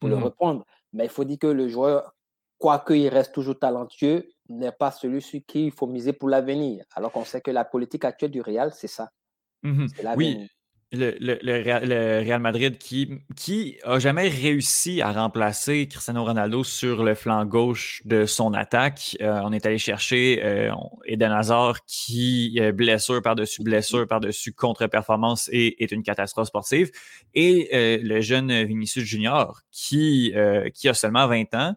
Speaker 4: pour le
Speaker 1: Mhm.
Speaker 4: reprendre. Mais il faut dire que le joueur, quoique il reste toujours talentueux, n'est pas celui sur qui il faut miser pour l'avenir. Alors qu'on sait que la politique actuelle du Real, c'est ça. C'est l'avenir.
Speaker 1: Oui, le, le- le Real, Madrid qui, qui a jamais réussi à remplacer Cristiano Ronaldo sur le flanc gauche de son attaque. Euh, on est allé chercher euh, Eden Hazard qui, euh, blessure par-dessus blessure, par-dessus contre-performance et est une catastrophe sportive. Et euh, le jeune Vinicius Junior qui, qui a seulement 20 ans.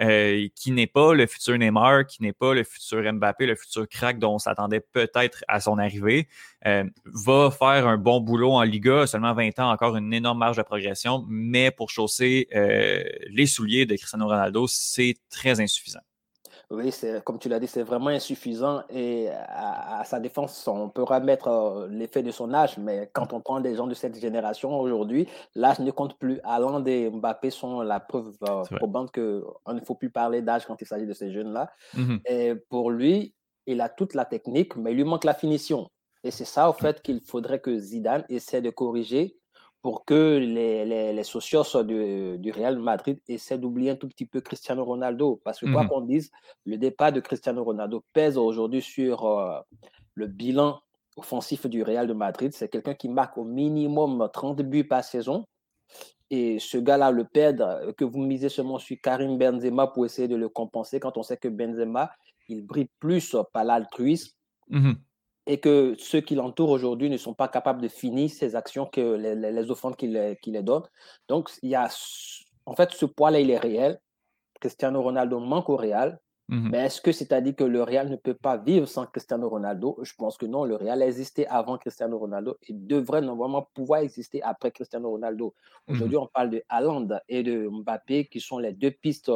Speaker 1: Euh, qui n'est pas le futur Neymar, qui n'est pas le futur Mbappé, le futur crack dont on s'attendait peut-être à son arrivée, euh, va faire un bon boulot en Liga, seulement 20 ans, encore une énorme marge de progression, mais pour chausser euh, les souliers de Cristiano Ronaldo, c'est très insuffisant.
Speaker 4: Oui, comme tu l'as dit, c'est vraiment insuffisant. Et à, à sa défense, on peut remettre euh, l'effet de son âge, mais quand on prend des gens de cette génération aujourd'hui, l'âge ne compte plus. Haaland et Mbappé sont la preuve euh, probante qu'on ne faut plus parler d'âge quand il s'agit de ces jeunes-là.
Speaker 1: Mhm.
Speaker 4: Et pour lui, il a toute la technique, mais il lui manque la finition. Et c'est ça, au fait, qu'il faudrait que Zidane essaie de corriger pour que les, les, les socios du, du Real Madrid essaient d'oublier un tout petit peu Cristiano Ronaldo. Parce que quoi
Speaker 1: Mhm.
Speaker 4: qu'on dise, le départ de Cristiano Ronaldo pèse aujourd'hui sur euh, le bilan offensif du Real de Madrid. C'est quelqu'un qui marque au minimum 30 buts par saison. Et ce gars-là, le perdre, euh, que vous misez seulement sur Karim Benzema pour essayer de le compenser, quand on sait que Benzema, il brille plus par l'altruisme
Speaker 1: Mhm.
Speaker 4: Et que ceux qui l'entourent aujourd'hui ne sont pas capables de finir ces actions que les, les, les offrandes qu'il les, donne. Donc, il y a, en fait, ce poids-là, il est réel. Cristiano Ronaldo manque au Real. Mhm. Mais est-ce que c'est-à-dire que le Real ne peut pas vivre sans Cristiano Ronaldo? Je pense que non. Le Real a existé avant Cristiano Ronaldo et devrait normalement pouvoir exister après Cristiano Ronaldo. Mhm. Aujourd'hui, on parle de Haaland et de Mbappé qui sont les deux pistes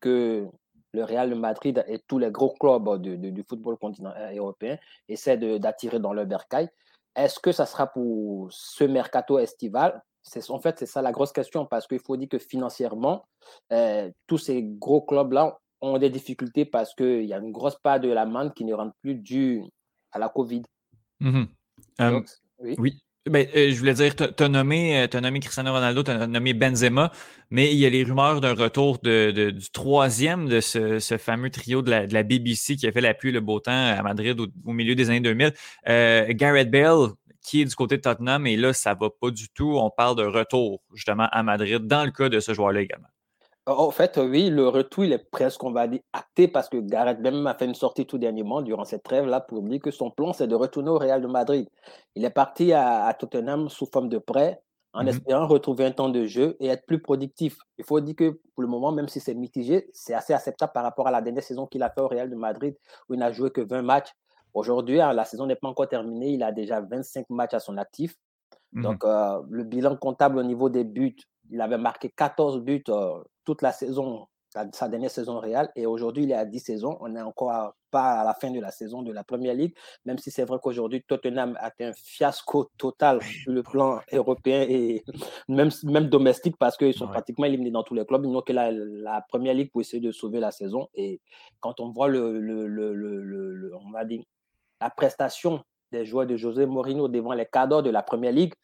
Speaker 4: que le Real de Madrid et tous les gros clubs du football continent euh, européen essaient d'attirer dans le bercail. Est-ce que ça sera pour ce mercato estival? En fait, c'est ça la grosse question parce qu'il faut dire que financièrement, euh, tous ces gros clubs-là ont des difficultés parce qu'il y a une grosse part de la manne qui ne rentre plus due à la COVID.
Speaker 1: Mhm. Euh, oui. Ben, euh, je voulais dire, tu as, nommé, nommé Cristiano Ronaldo, tu as nommé Benzema, mais il y a les rumeurs d'un retour de, du troisième de ce, fameux trio de la, BBC qui a fait la pluie le beau temps à Madrid au, milieu des années 2000. Euh, Gareth Bale, qui est du côté de Tottenham, et là, ça va pas du tout. On parle de retour justement à Madrid dans le cas de ce joueur-là également.
Speaker 4: En fait, oui, le retour, il est presque, on va dire, acté parce que Gareth même a fait une sortie tout dernièrement durant cette trêve-là pour dire que son plan, c'est de retourner au Real de Madrid. Il est parti à, Tottenham sous forme de prêt en mmh espérant retrouver un temps de jeu et être plus productif. Il faut dire que pour le moment, même si c'est mitigé, c'est assez acceptable par rapport à la dernière saison qu'il a fait au Real de Madrid où il n'a joué que 20 matchs. Aujourd'hui, hein, la saison n'est pas encore terminée. Il a déjà 25 matchs à son actif. Mmh Donc, euh, le bilan comptable au niveau des buts, il avait marqué 14 buts euh, toute la saison, sa dernière saison réelle. Et aujourd'hui, il est à 10 saisons. On n'est encore pas à la fin de la saison de la Première Ligue, même si c'est vrai qu'aujourd'hui, Tottenham a été un fiasco total sur le plan européen et même, même domestique parce qu'ils sont pratiquement éliminés dans tous les clubs. Ils n'ont que la, la, Première Ligue pour essayer de sauver la saison. Et quand on voit le, le, le, le on va dire, la prestation des joueurs de José Mourinho devant les cadres de la Première Ligue,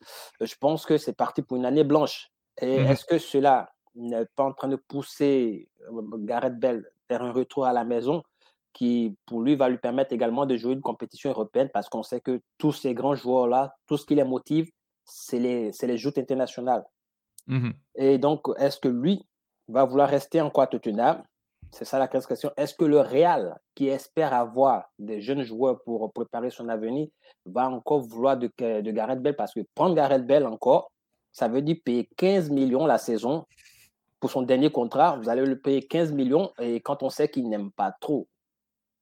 Speaker 4: je pense que c'est parti pour une année blanche. Et mmh est-ce que cela n'est pas en train de pousser euh, Gareth Bell vers un retour à la maison qui, pour lui, va lui permettre également de jouer une compétition européenne parce qu'on sait que tous ces grands joueurs-là, tout ce qui les motive, c'est les, les joutes internationales. Mmh Et donc, est-ce que lui va vouloir rester en quoi Tottenham C'est ça la question. Est-ce que le Real, qui espère avoir des jeunes joueurs pour préparer son avenir, va encore vouloir de, de Gareth Bell Parce que prendre Gareth Bell encore, ça veut dire payer 15 millions la saison pour son dernier contrat. Vous allez le payer 15 millions et quand on sait qu'il n'aime pas trop,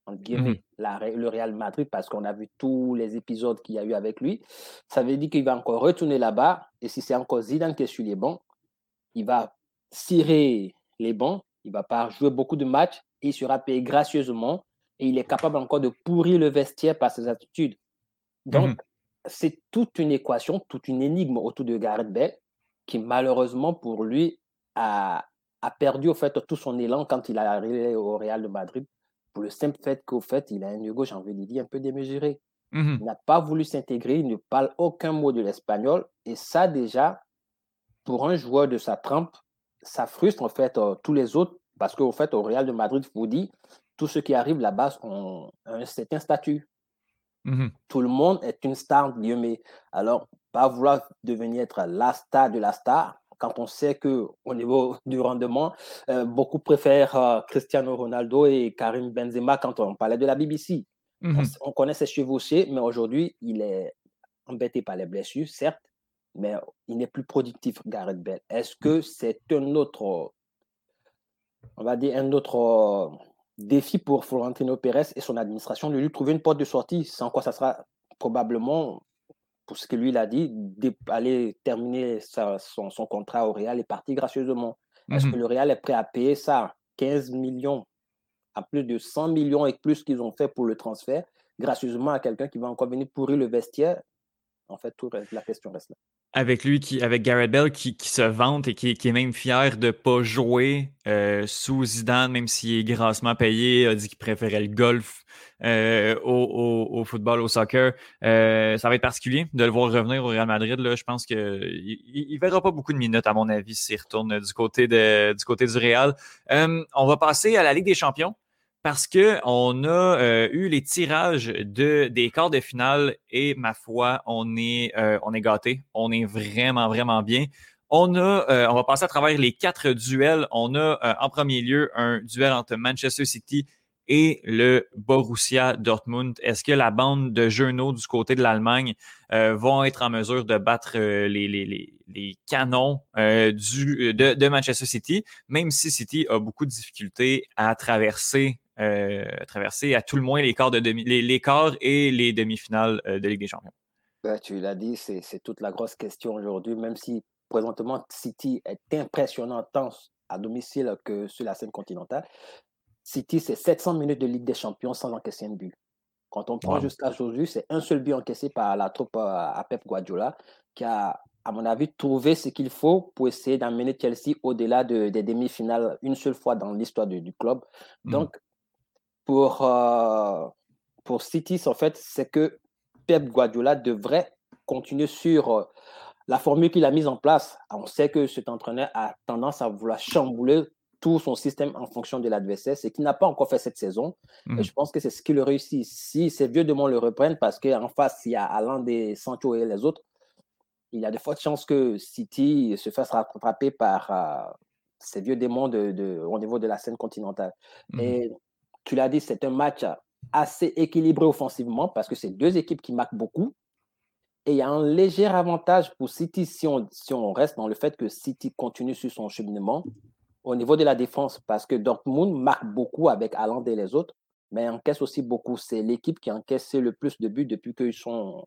Speaker 4: mhm. le Real Madrid, parce qu'on a vu tous les épisodes qu'il y a eu avec lui, ça veut dire qu'il va encore retourner là-bas. Et si c'est encore Zidane qui est sur les bancs, il va cirer les bancs, il va pas jouer beaucoup de matchs, il sera payé gracieusement et il est capable encore de pourrir le vestiaire par ses attitudes. Donc, mhm c'est toute une équation, toute une énigme autour de Gareth Bale qui malheureusement pour lui a, perdu au fait tout son élan quand il est arrivé au Real de Madrid pour le simple fait qu'au fait il a un gauche, j'ai envie de dire, un peu démesuré. Mmh il n'a pas voulu s'intégrer, il ne parle aucun mot de l'espagnol et ça déjà, pour un joueur de sa trempe, ça frustre en fait euh, tous les autres parce qu'au fait au Real de Madrid, vous dit, tous ceux qui arrivent là-bas ont un certain statut. Mmh Tout le monde est une star, mais alors pas vouloir devenir être la star de la star quand on sait que au niveau du rendement, euh, beaucoup préfèrent euh, Cristiano Ronaldo et Karim Benzema quand on parlait de la BBC. Mmh on, connaît ses chevauchés, mais aujourd'hui, il est embêté par les blessures, certes, mais il n'est plus productif, Gareth Bell. Est-ce que c'est un autre, on va dire, un autre défi pour Florentino Pérez et son administration de lui trouver une porte de sortie, sans quoi ça sera probablement, pour ce que lui l'a dit, d'aller terminer son, contrat au Real et partir gracieusement. Est-ce que mhm. le Real est prêt à payer ça 15 millions, à plus de 100 millions et plus qu'ils ont fait pour le transfert, gracieusement à quelqu'un qui va encore venir pourrir le vestiaire? En fait, tout la question reste là
Speaker 1: avec lui, qui, avec Garrett Bell, qui, se vante et qui, est même fier de ne pas jouer euh, sous Zidane, même s'il est grassement payé, a dit qu'il préférait le golf euh, au, football, au soccer. Euh, ça va être particulier de le voir revenir au Real Madrid. Là. Je pense qu'il ne verra pas beaucoup de minutes, à mon avis, s'il retourne du côté, du, côté du Real. on va passer à la Ligue des champions parce qu'on a euh, eu les tirages de, des quarts de finale et ma foi, on est, euh, on est gâté. On est vraiment, vraiment bien. On, a, euh, on va passer à travers les quatre duels. On a en premier lieu un duel entre Manchester City et le Borussia Dortmund. Est-ce que la bande de Genoux du côté de l'Allemagne vont être en mesure de battre les, les, les, les, canons du, de, de, Manchester City, même si City a beaucoup de difficultés à traverser traverser à tout le moins les quarts, de demi, les, quarts et les demi-finales de Ligue des Champions?
Speaker 4: Ben, tu l'as dit, c'est toute la grosse question aujourd'hui, même si présentement City est impressionnant tant à domicile que sur la scène continentale. City, c'est 700 minutes de Ligue des Champions sans encaisser un but. Quand on prend jusqu'à aujourd'hui, c'est un seul but encaissé par la troupe à Pep Guardiola qui a, à mon avis, trouvé ce qu'il faut pour essayer d'amener Chelsea au-delà de, des demi-finales une seule fois dans l'histoire du, club. Mmh. Donc, pour, euh, pour City, en fait, c'est que Pep Guardiola devrait continuer sur euh, la formule qu'il a mise en place. On sait que cet entraîneur a tendance à vouloir chambouler tout son système en fonction de l'adversaire, ce qu'il n'a pas encore fait cette saison. Et mmh. je pense que c'est ce qu'il réussit. Si ces vieux démons le reprennent, parce qu'en face, il y a Alain des Sancho et les autres, il y a de fortes chances que City se fasse rattraper par euh, ces vieux démons de, au niveau de la scène continentale. Mmh. Et tu l'as dit, c'est un match assez équilibré offensivement parce que c'est deux équipes qui marquent beaucoup. Et il y a un léger avantage pour City si on, si on reste dans le fait que City continue sur son cheminement au niveau de la défense parce que Dortmund marque beaucoup avec Haaland et les autres, mais encaisse aussi beaucoup. C'est l'équipe qui encaisse le plus de buts depuis qu'ils sont,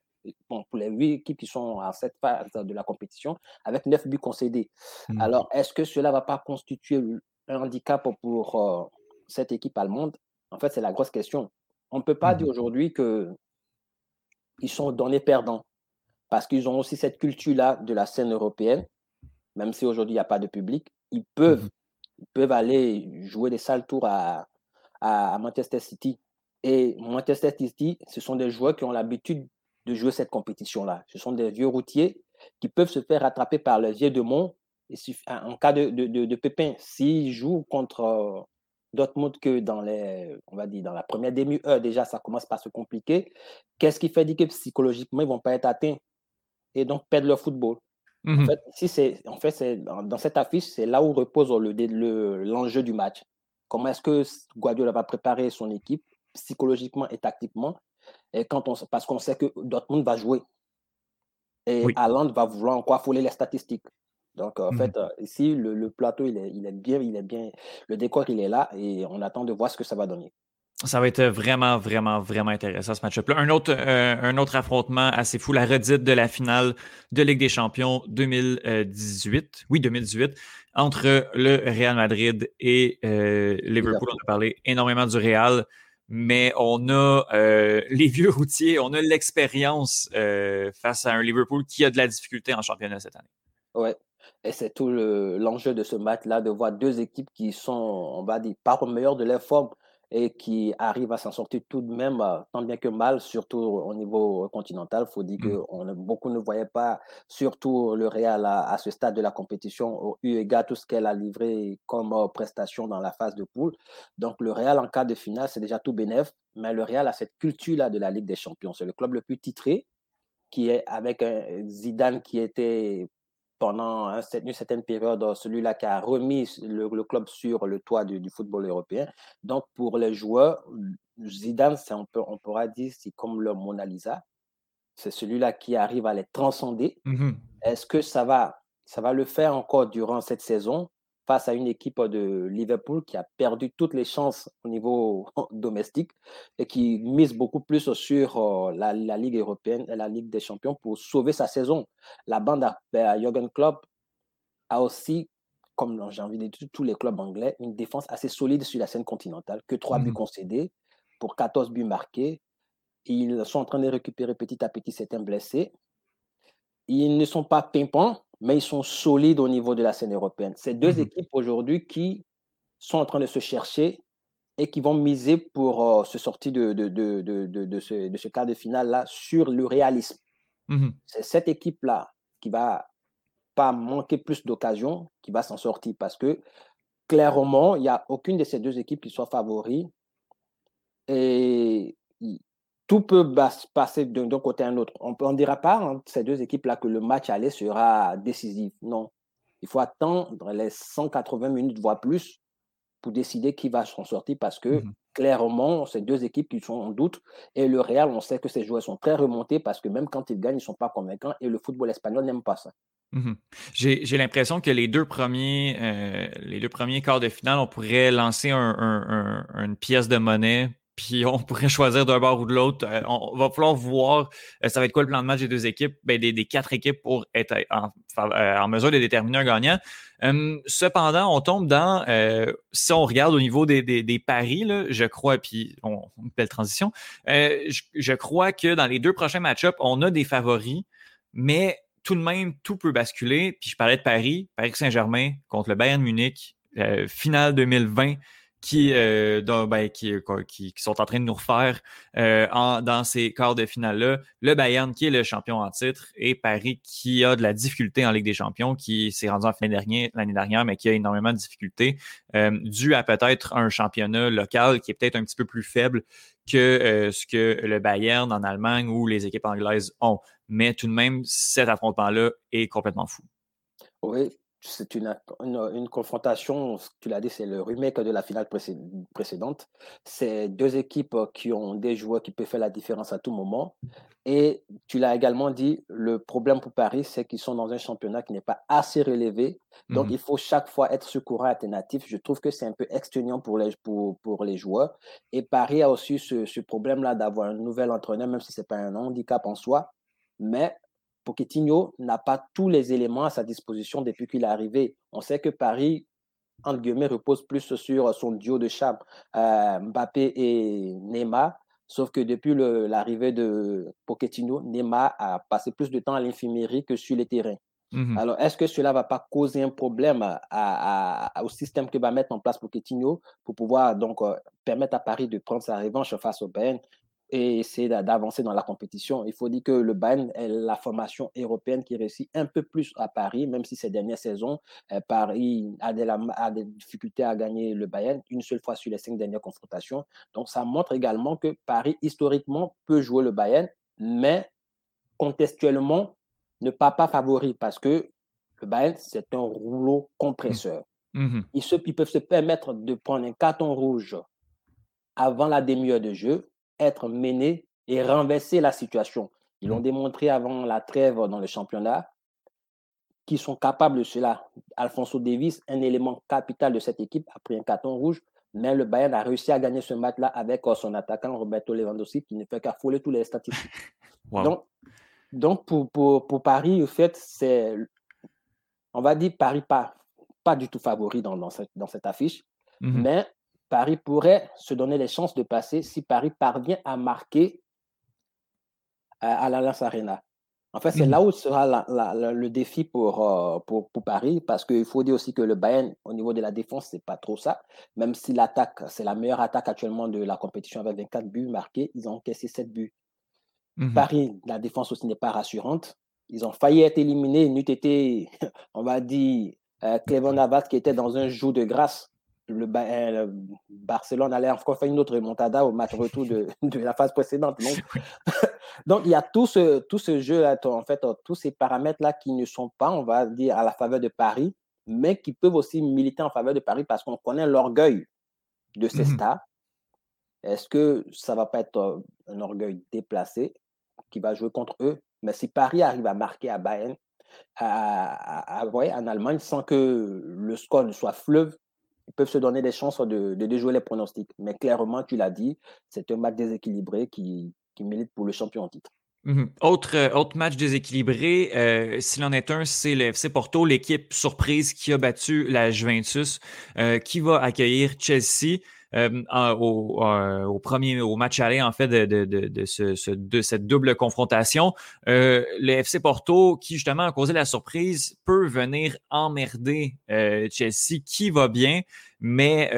Speaker 4: bon, pour les huit équipes qui sont à cette phase de la compétition, avec neuf buts concédés. Mmh. Alors, est-ce que cela ne va pas constituer un handicap pour euh, cette équipe allemande? En fait, c'est la grosse question. On ne peut pas dire mmh. aujourd'hui qu'ils sont donnés perdants parce qu'ils ont aussi cette culture-là de la scène européenne, même si aujourd'hui il n'y a pas de public. Ils peuvent, mmh ils peuvent aller jouer des sales tours à, à, Manchester City. Et Manchester City, ce sont des joueurs qui ont l'habitude de jouer cette compétition-là. Ce sont des vieux routiers qui peuvent se faire rattraper par les vieux de Mont en cas de, de, de, pépin. S'ils jouent contre Dortmund que dans les, on va dire, dans la première demi-heure, déjà, ça commence par se compliquer. Qu'est-ce qui fait dire que psychologiquement, ils ne vont pas être atteints et donc perdre leur football? En mmh fait, si c'est, en fait, c'est, dans cette affiche, c'est là où repose le, l'enjeu du match. Comment est-ce que Guardiola va préparer son équipe psychologiquement et tactiquement et quand on, parce qu'on sait que Dortmund va jouer. Et oui. va vouloir encore affoler les statistiques. Donc, en mmh fait, euh, ici, le, plateau, il est, il est, bien, il est bien, le décor, il est là et on attend de voir ce que ça va donner.
Speaker 1: Ça va être vraiment, vraiment, vraiment intéressant ce match-up. Un autre, euh, un autre affrontement assez fou, la redite de la finale de Ligue des Champions 2018, oui, 2018, entre le Real Madrid et euh, Liverpool. On a parlé énormément du Real, mais on a euh, les vieux routiers, on a l'expérience face à un Liverpool qui a de la difficulté en championnat cette année.
Speaker 4: Ouais, et c'est tout l'enjeu de ce match-là, de voir deux équipes qui sont, on va dire, pas au meilleur de leur forme et qui arrive à s'en sortir tout de même, euh, tant bien que mal, surtout au niveau continental. Il faut dire mmh. que on, beaucoup ne voyaient pas, surtout le Real à, ce stade de la compétition, eu égard tout ce qu'elle a livré comme euh, prestation dans la phase de poule. Donc le Real en cas de finale, c'est déjà tout bénéf, mais le Real a cette culture-là de la Ligue des Champions. C'est le club le plus titré, qui est avec un Zidane qui était pendant une certaine période, celui-là qui a remis le, club sur le toit du, football européen. Donc, pour les joueurs, Zidane, on, peut, on pourra dire, c'est comme le Mona Lisa. C'est celui-là qui arrive à les transcender. Mmh Est-ce que ça va, ça va le faire encore durant cette saison? Face à une équipe de Liverpool qui a perdu toutes les chances au niveau domestique et qui mise beaucoup plus sur la, Ligue européenne et la Ligue des champions pour sauver sa saison. La bande à, ben, Jürgen Klopp a aussi, comme j'ai envie de dire tous les clubs anglais, une défense assez solide sur la scène continentale, que trois buts mmh concédés pour 14 buts marqués. Ils sont en train de récupérer petit à petit certains blessés. Ils ne sont pas pimpants, mais ils sont solides au niveau de la scène européenne. C'est deux mmh équipes aujourd'hui qui sont en train de se chercher et qui vont miser pour euh, se sortir de, de, de, de, ce, de ce quart de finale-là sur le réalisme. Mmh C'est cette équipe-là qui va pas manquer plus d'occasions, qui va s'en sortir parce que clairement, il n'y a aucune de ces deux équipes qui soit favori. Et tout peut passer d'un côté à un autre. On ne dira pas entre ces deux équipes-là que le match aller sera décisif. Non. Il faut attendre les 180 minutes, voire plus, pour décider qui va s'en sortir parce que mmh clairement, ces deux équipes qui sont en doute. Et le Real, on sait que ces joueurs sont très remontés parce que même quand ils gagnent, ils ne sont pas convaincants et le football espagnol n'aime pas ça.
Speaker 1: Mhm. J'ai l'impression que les deux premiers euh, les deux premiers quarts de finale, on pourrait lancer une pièce de monnaie, puis on pourrait choisir d'un bord ou de l'autre. Euh, on va falloir voir euh, ça va être quoi le plan de match des deux équipes, ben, des, quatre équipes pour être en, mesure de déterminer un gagnant. Hum, cependant, on tombe dans si on regarde au niveau des, paris, je crois, puis on, une belle transition. Je, je crois que dans les deux prochains match-ups, on a des favoris, mais tout de même, tout peut basculer. Puis je parlais de Paris, Paris Saint-Germain contre le Bayern Munich, euh, finale 2020, qui, euh, ben, euh, qui, qui, sont en train de nous refaire dans ces quarts de finale-là. Le Bayern qui est le champion en titre et Paris qui a de la difficulté en Ligue des Champions, qui s'est rendu en fin l'année dernière, mais qui a énormément de difficultés, dû à peut-être un championnat local qui est peut-être un petit peu plus faible que ce que le Bayern en Allemagne ou les équipes anglaises ont mais tout de même, cet affrontement-là est complètement fou.
Speaker 4: Oui, c'est une, une, confrontation, tu l'as dit, c'est le remake de la finale précédente. C'est deux équipes qui ont des joueurs qui peuvent faire la différence à tout moment. Et tu l'as également dit, le problème pour Paris, c'est qu'ils sont dans un championnat qui n'est pas assez relevé. Donc, mhm. il faut chaque fois être secourant alternatif. Je trouve que c'est un peu exténuant pour les, pour, pour les joueurs. Et Paris a aussi ce, ce problème-là d'avoir un nouvel entraîneur, même si ce n'est pas un handicap en soi mais Pochettino n'a pas tous les éléments à sa disposition depuis qu'il est arrivé. On sait que Paris, entre guillemets, repose plus sur son duo de cham, euh, Mbappé et Neymar. Sauf que depuis l'arrivée de Pochettino, Neymar a passé plus de temps à l'infirmerie que sur les terrains. Mhm. Alors, est-ce que cela ne va pas causer un problème au système que va mettre en place Pochettino pour pouvoir donc euh, permettre à Paris de prendre sa revanche face au Bayern? Et essayer d'avancer dans la compétition. Il faut dire que le Bayern est la formation européenne qui réussit un peu plus à Paris, même si ces dernières saisons, euh, Paris a des, a des, difficultés à gagner le Bayern une seule fois sur les cinq dernières confrontations. Donc, ça montre également que Paris, historiquement, peut jouer le Bayern, mais contextuellement, ne pas pas favori parce que le Bayern, c'est un rouleau compresseur. Mmh. Ils, se, ils peuvent se permettre de prendre un carton rouge avant la demi-heure de jeu être menés et renverser la situation. Ils l'ont mmh. démontré avant la trêve dans le championnat qu'ils sont capables de cela. Alfonso Davis, un élément capital de cette équipe, a pris un carton rouge, mais le Bayern a réussi à gagner ce match-là avec euh, son attaquant Roberto Lewandowski qui ne fait qu'affoler tous les statistiques. Donc, donc pour, pour, pour, Paris, en fait, c'est, on va dire Paris pas, pas du tout favori dans, dans, cette, dans cette affiche, mmh mais Paris pourrait se donner les chances de passer si Paris parvient à marquer euh, à, l'Alliance Arena. En fait, c'est mmh. là où sera le défi pour, euh, pour, pour, Paris, parce qu'il faut dire aussi que le Bayern, au niveau de la défense, c'est pas trop ça. Même si l'attaque, c'est la meilleure attaque actuellement de la compétition avec 24 buts marqués, ils ont encaissé 7 buts. Mmh Paris, la défense aussi n'est pas rassurante. Ils ont failli être éliminés, n'eût été, on va dire, euh, Clément Navas qui était dans un jour de grâce le, euh, Barcelone allait encore faire une autre remontada au match retour de, de la phase précédente. Donc, donc, il y a tout ce, tout ce jeu, là, en fait, tous ces paramètres-là qui ne sont pas, on va dire, à la faveur de Paris, mais qui peuvent aussi militer en faveur de Paris parce qu'on connaît l'orgueil de ces mmh stars. Est-ce que ça va pas être euh, un orgueil déplacé qui va jouer contre eux? Mais si Paris arrive à marquer à Bayern, à, à, en Allemagne, sans que le score ne soit fleuve, peuvent se donner des chances de, déjouer les pronostics. Mais clairement, tu l'as dit, c'est un match déséquilibré qui, milite pour le champion en titre.
Speaker 1: Mhm. autre, euh, autre match déséquilibré, euh, s'il en est un, c'est le FC Porto, l'équipe surprise qui a battu la Juventus, euh, qui va accueillir Chelsea. Euh, au, euh, au, premier au match aller en fait de, de, de, de, ce, de cette double confrontation. Euh, le FC Porto, qui justement a causé la surprise, peut venir emmerder euh, Chelsea, qui va bien, mais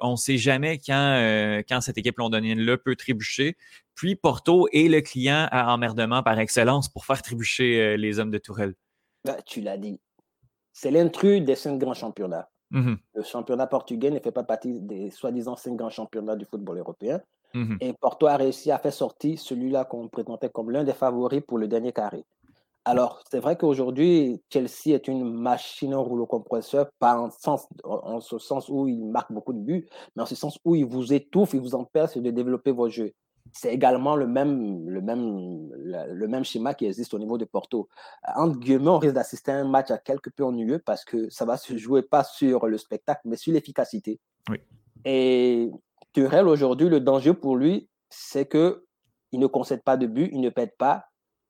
Speaker 1: on ne sait jamais quand, quand cette équipe londonienne-là peut trébucher. Puis Porto est le client à emmerdement par excellence pour faire trébucher les hommes de Tourelle.
Speaker 4: Ben, tu l'as dit. C'est l'intrus des cinq grands championnats. Mmh le championnat portugais ne fait pas partie des soi-disant cinq grands championnats du football européen. Mmh Et Porto a réussi à faire sortir celui-là qu'on présentait comme l'un des favoris pour le dernier carré. Alors, c'est vrai qu'aujourd'hui, Chelsea est une machine en rouleau compresseur, pas en, sens, en, ce sens où il marque beaucoup de buts, mais en ce sens où il vous étouffe, il vous empêche de développer vos jeux. C'est également le même, le, même, le, même schéma qui existe au niveau de Porto. Entre guillemets, on risque d'assister à un match à quelque peu ennuyeux parce que ça va se jouer pas sur le spectacle, mais sur l'efficacité.
Speaker 1: Oui.
Speaker 4: Et Turel, aujourd'hui, le danger pour lui, c'est que il ne concède pas de but, il ne pète pas,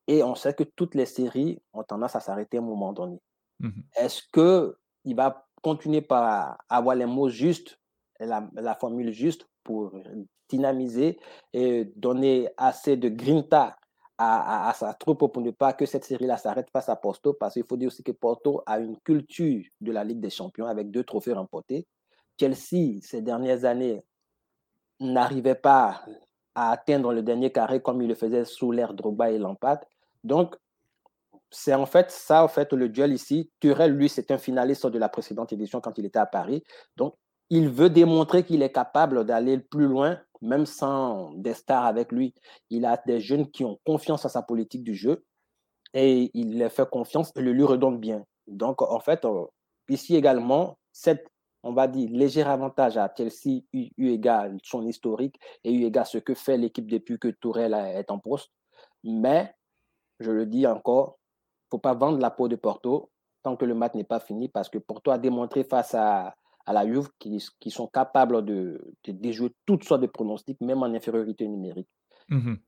Speaker 4: et on sait que toutes les séries ont tendance à s'arrêter à un moment donné.
Speaker 1: Mhm.
Speaker 4: Est-ce qu'il va continuer par avoir les mots justes, la, la formule juste pour dynamiser et donner assez de grinta à, sa troupe pour ne pas que cette série-là s'arrête face à Porto, parce qu'il faut dire aussi que Porto a une culture de la Ligue des Champions avec deux trophées remportés. Chelsea, ces dernières années, n'arrivait pas à atteindre le dernier carré comme il le faisait sous l'ère Drogba et Lampard. Donc, c'est en fait ça, en fait, le duel ici. Turel, lui, c'est un finaliste de la précédente édition quand il était à Paris. Donc, il veut démontrer qu'il est capable d'aller plus loin, même sans des stars avec lui. Il a des jeunes qui ont confiance à sa politique du jeu et il les fait confiance et le lui redonne bien. Donc, en fait, euh, ici également, cette, on va dire, léger avantage à Chelsea, eu, égale son historique et eu égale ce que fait l'équipe depuis que Tourelle est en poste. Mais, je le dis encore, il ne faut pas vendre la peau de Porto tant que le match n'est pas fini parce que Porto a démontré face à à la Juve qui, sont capables de, déjouer toutes sortes de pronostics, même en infériorité numérique.
Speaker 1: Mhm.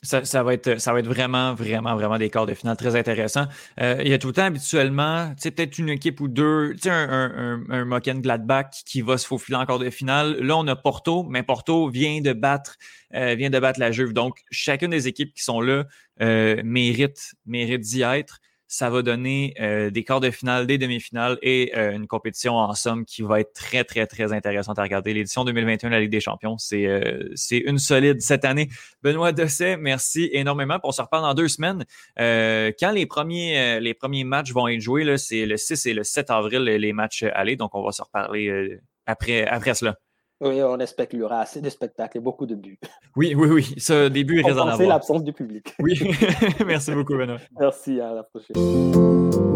Speaker 1: Ça, va être, ça va être vraiment, vraiment, vraiment des quarts de finale très intéressants. Euh, il y a tout le temps habituellement, peut-être une équipe ou deux, sais, un, un, un, Moken Gladbach qui va se faufiler en quart de finale. Là, on a Porto, mais Porto vient de battre, euh, vient de battre la Juve. Donc, chacune des équipes qui sont là euh, mérite, mérite d'y être ça va donner euh, des quarts de finale, des demi-finales et euh, une compétition en somme qui va être très, très, très intéressante à regarder. L'édition 2021 de la Ligue des Champions, c'est euh, une solide cette année. Benoît Dosset, merci énormément. On se reparle dans deux semaines. quand les premiers, les premiers matchs vont être joués, c'est le 6 et le 7 avril, les matchs allés. Donc, on va se reparler après, après cela.
Speaker 4: Oui, on espère qu'il y aura assez de spectacles et beaucoup de buts.
Speaker 1: Oui, oui, oui. Ce début est raisonnable.
Speaker 4: l'absence du public.
Speaker 1: Oui. Merci beaucoup, Benoît.
Speaker 4: Merci, à la prochaine.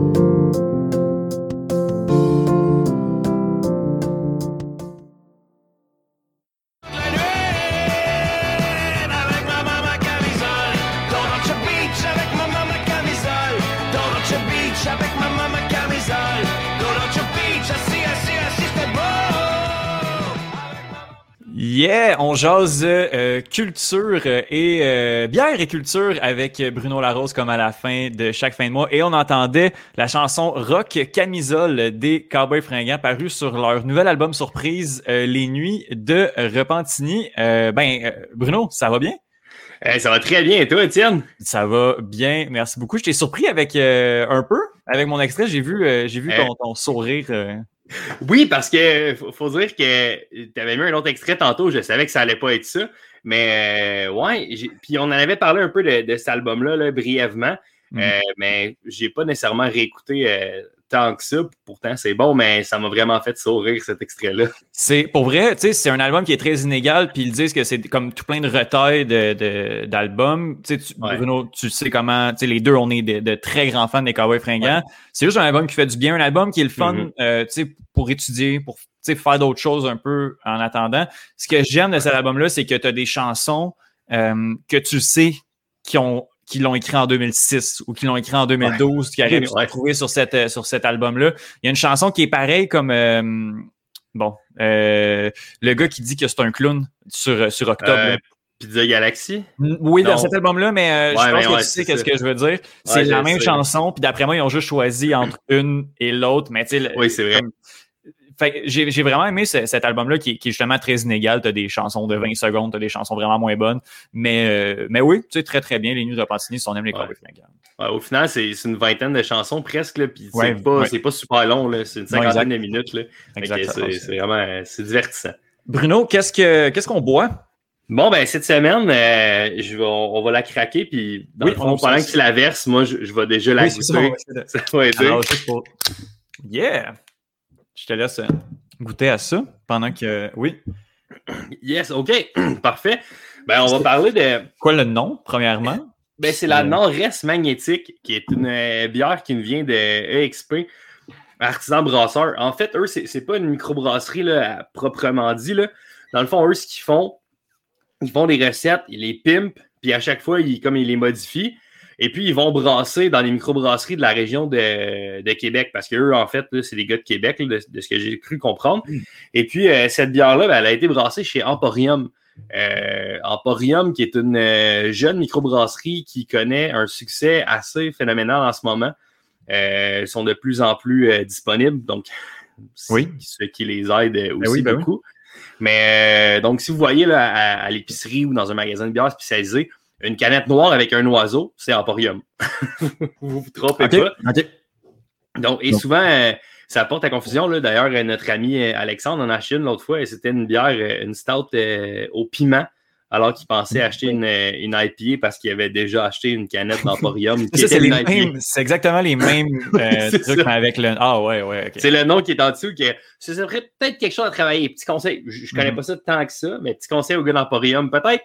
Speaker 1: Yeah, on jase euh, culture et euh, bière et culture avec Bruno Larose comme à la fin de chaque fin de mois. Et on entendait la chanson Rock Camisole des Cowboys Fringants paru sur leur nouvel album surprise euh, Les Nuits de Repentigny. ben, Bruno, ça va bien?
Speaker 5: ça va très bien. Et toi, Étienne?
Speaker 1: Ça va bien. Merci beaucoup. Je t'ai surpris avec un peu, avec mon extrait. J'ai vu, j'ai vu ton, ton sourire.
Speaker 5: Oui, parce que faut, dire que tu avais mis un autre extrait tantôt, je savais que ça allait pas être ça. Mais euh, ouais, puis on en avait parlé un peu de, cet album-là brièvement, mm. euh, mais j'ai pas nécessairement réécouté euh, tant que ça. Pourtant, c'est bon, mais ça m'a vraiment fait sourire cet extrait-là.
Speaker 1: C'est pour vrai, tu sais, c'est un album qui est très inégal, puis ils disent que c'est comme tout plein de retails d'albums. De, tu, Bruno, tu sais comment, tu sais, les deux, on est de, très grands fans des Cowboys fringants. C'est juste un album qui fait du bien, un album qui est le fun, mm-hmm. euh, tu sais, pour étudier, pour faire d'autres choses un peu en attendant. Ce que j'aime de cet album-là, c'est que tu as des chansons euh, que tu sais qui ont qui l'ont écrit en 2006 ou qui l'ont écrit en 2012, qui arrivent à trouver sur, cette, euh, sur cet album-là. Il y a une chanson qui est pareille comme euh, bon euh, le gars qui dit que c'est un clown sur, sur Octobre.
Speaker 5: Pizza Galaxy?
Speaker 1: Oui, dans cet album-là, mais je pense que tu sais ce que je veux dire. C'est la même chanson, puis d'après moi, ils ont juste choisi entre une et l'autre, mais tu sais,
Speaker 5: oui, c'est vrai
Speaker 1: j'ai vraiment aimé cet album-là qui, qui, est justement très inégal. Tu as des chansons de 20 secondes, tu as des chansons vraiment moins bonnes. Mais, euh, mais oui, tu sais, très très bien. Les Nuits de Pantini, si on aime les ouais.
Speaker 5: ouais, Au final, c'est une vingtaine de chansons presque. Puis c'est pas, pas, super long. C'est une cinquantaine de minutes. C'est vraiment c'est divertissant.
Speaker 1: Bruno, qu'est-ce qu'on ce qu'on boit?
Speaker 5: Bon, ben, cette semaine, euh, je vais, on, va la craquer, puis dans oui, le fond, pendant que tu la verses, moi, je, je vais déjà la goûter. Ça, va.
Speaker 1: Yeah! Je te laisse euh, goûter à ça pendant que. Oui.
Speaker 5: Yes, OK. Parfait. Ben, on va parler de.
Speaker 1: Quoi le nom, premièrement?
Speaker 5: Ben, c'est la euh, Nord-Est Magnétique, qui est une euh, bière qui nous vient de EXP, Artisan Brasseur. En fait, eux, c'est pas une microbrasserie là, proprement dit. Là. Dans le fond, eux, ce qu'ils font, ils font des recettes, ils les pimpent, puis à chaque fois, ils, comme ils les modifient. Et puis, ils vont brasser dans les microbrasseries de la région de, Québec, parce qu'eux, en fait, c'est des gars de Québec, de, ce que j'ai cru comprendre. Mm. Et puis, euh, cette bière-là, ben, elle a été brassée chez Emporium. Euh, Emporium, qui est une euh, jeune microbrasserie qui connaît un succès assez phénoménal en ce moment. ils sont de plus en plus disponibles, donc
Speaker 1: oui.
Speaker 5: ce qui les aide ben aussi ben beaucoup. Mais donc, si vous voyez là, à, l'épicerie ou dans un magasin de bière spécialisé, une canette noire avec un oiseau, c'est Emporium. vous vous trompez pas. Donc, et souvent, euh, ça porte à confusion. D'ailleurs, euh, notre ami euh, Alexandre en a acheté une l'autre fois et c'était une bière, une stout au piment alors qu'il pensait acheter une, une IPA parce qu'il avait déjà acheté une canette d'Emporium.
Speaker 1: c'est exactement les mêmes trucs avec le. Ah ouais, ouais.
Speaker 5: C'est le nom qui est en dessous. Que, ce serait peut-être quelque chose à travailler. Petit conseil, je, ne connais mm-hmm. pas ça tant que ça, mais petit conseil au gars d'Emporium, peut-être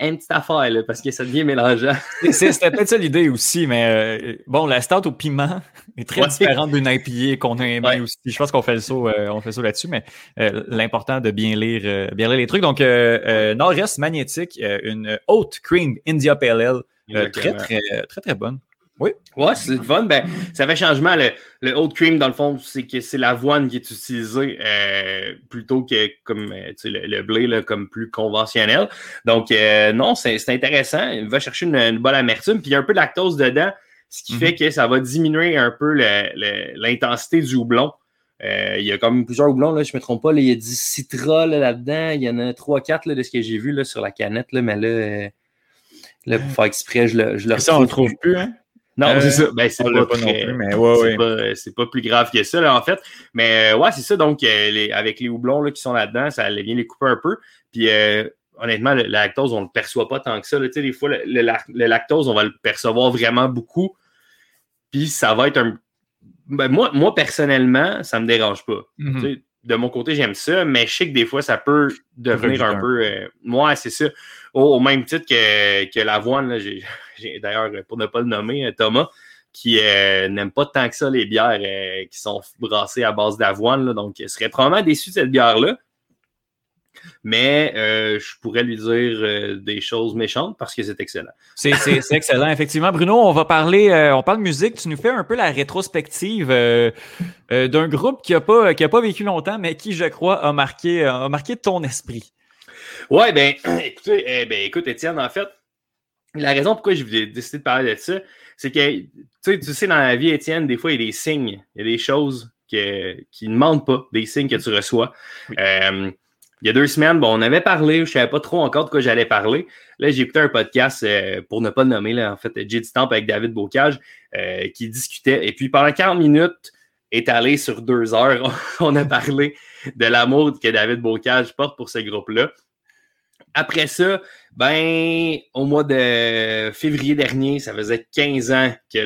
Speaker 5: une petite affaire, là, parce que ça devient mélangeant.
Speaker 1: C'était peut-être ça l'idée aussi, mais euh, bon, la stout au piment est très différente d'une IPA qu'on a aimé aussi. Je pense qu'on fait le saut, euh, on fait le là-dessus, mais euh, l'important de bien lire, bien lire les trucs. Donc, Nord-Est magnétique, une haute cream India Ale, très, très, très, très bonne. Oui.
Speaker 5: Ouais, c'est fun. Ben, ça fait changement. Le, le oat cream, dans le fond, c'est que c'est l'avoine qui est utilisée euh, plutôt que comme euh, le, le, blé là, comme plus conventionnel. Donc, euh, non, c'est intéressant. Il va chercher une, bonne amertume. Puis il y a un peu de lactose dedans, ce qui fait mhm. que ça va diminuer un peu l'intensité du houblon. il y a comme plusieurs houblons, là, je ne me trompe pas. il y a du citra là-dedans. il y en a 3-4 de ce que j'ai vu là, sur la canette. Là, mais là, là, pour faire exprès, je le, je le
Speaker 1: Ça, on ne le trouve plus, hein?
Speaker 5: Non, c'est ça. Ben, c'est pas, pas, plus grave que ça, là, en fait. Mais euh, ouais, c'est ça. Donc, euh, avec les houblons là, qui sont là-dedans, ça vient les couper un peu. Puis, euh, honnêtement, le, lactose, on ne le perçoit pas tant que ça. Là. Tu sais, des fois, le, lactose, on va le percevoir vraiment beaucoup. Puis, ça va être un. Ben, moi, moi, personnellement, ça ne me dérange pas. Mm-hmm. De mon côté, j'aime ça, mais je sais que des fois, ça peut devenir un peu. moi, c'est ça. Au, même titre que, que l'avoine, j'ai d'ailleurs, pour ne pas le nommer, euh, Thomas, qui euh, n'aime pas tant que ça les bières euh, qui sont brassées à base d'avoine. Donc, il serait probablement déçu de cette bière-là. Mais je pourrais lui dire des choses méchantes parce que c'est excellent.
Speaker 1: C'est excellent, effectivement. Bruno, on va parler, on parle musique. Tu nous fais un peu la rétrospective d'un groupe qui n'a pas, pas vécu longtemps, mais qui, je crois, a marqué, a marqué ton esprit.
Speaker 5: Ouais, ben, écoutez, eh ben, écoute, Étienne, en fait, la raison pourquoi j'ai décidé de parler de ça, c'est que tu sais, dans la vie, Étienne, des fois, il y a des signes, il y a des choses qui ne mentent pas, des signes que tu reçois. Euh, il y a deux semaines, bon, on avait parlé, je ne savais pas trop encore de quoi j'allais parler. Là, j'ai écouté un podcast, euh, pour ne pas le nommer, là, en fait, J. Stamp avec David Bocage, euh, qui discutait. Et puis, pendant 40 minutes, étalé sur deux heures, on a parlé de l'amour que David Bocage porte pour ce groupe-là. Après ça, ben, au mois de février dernier, ça faisait 15 ans que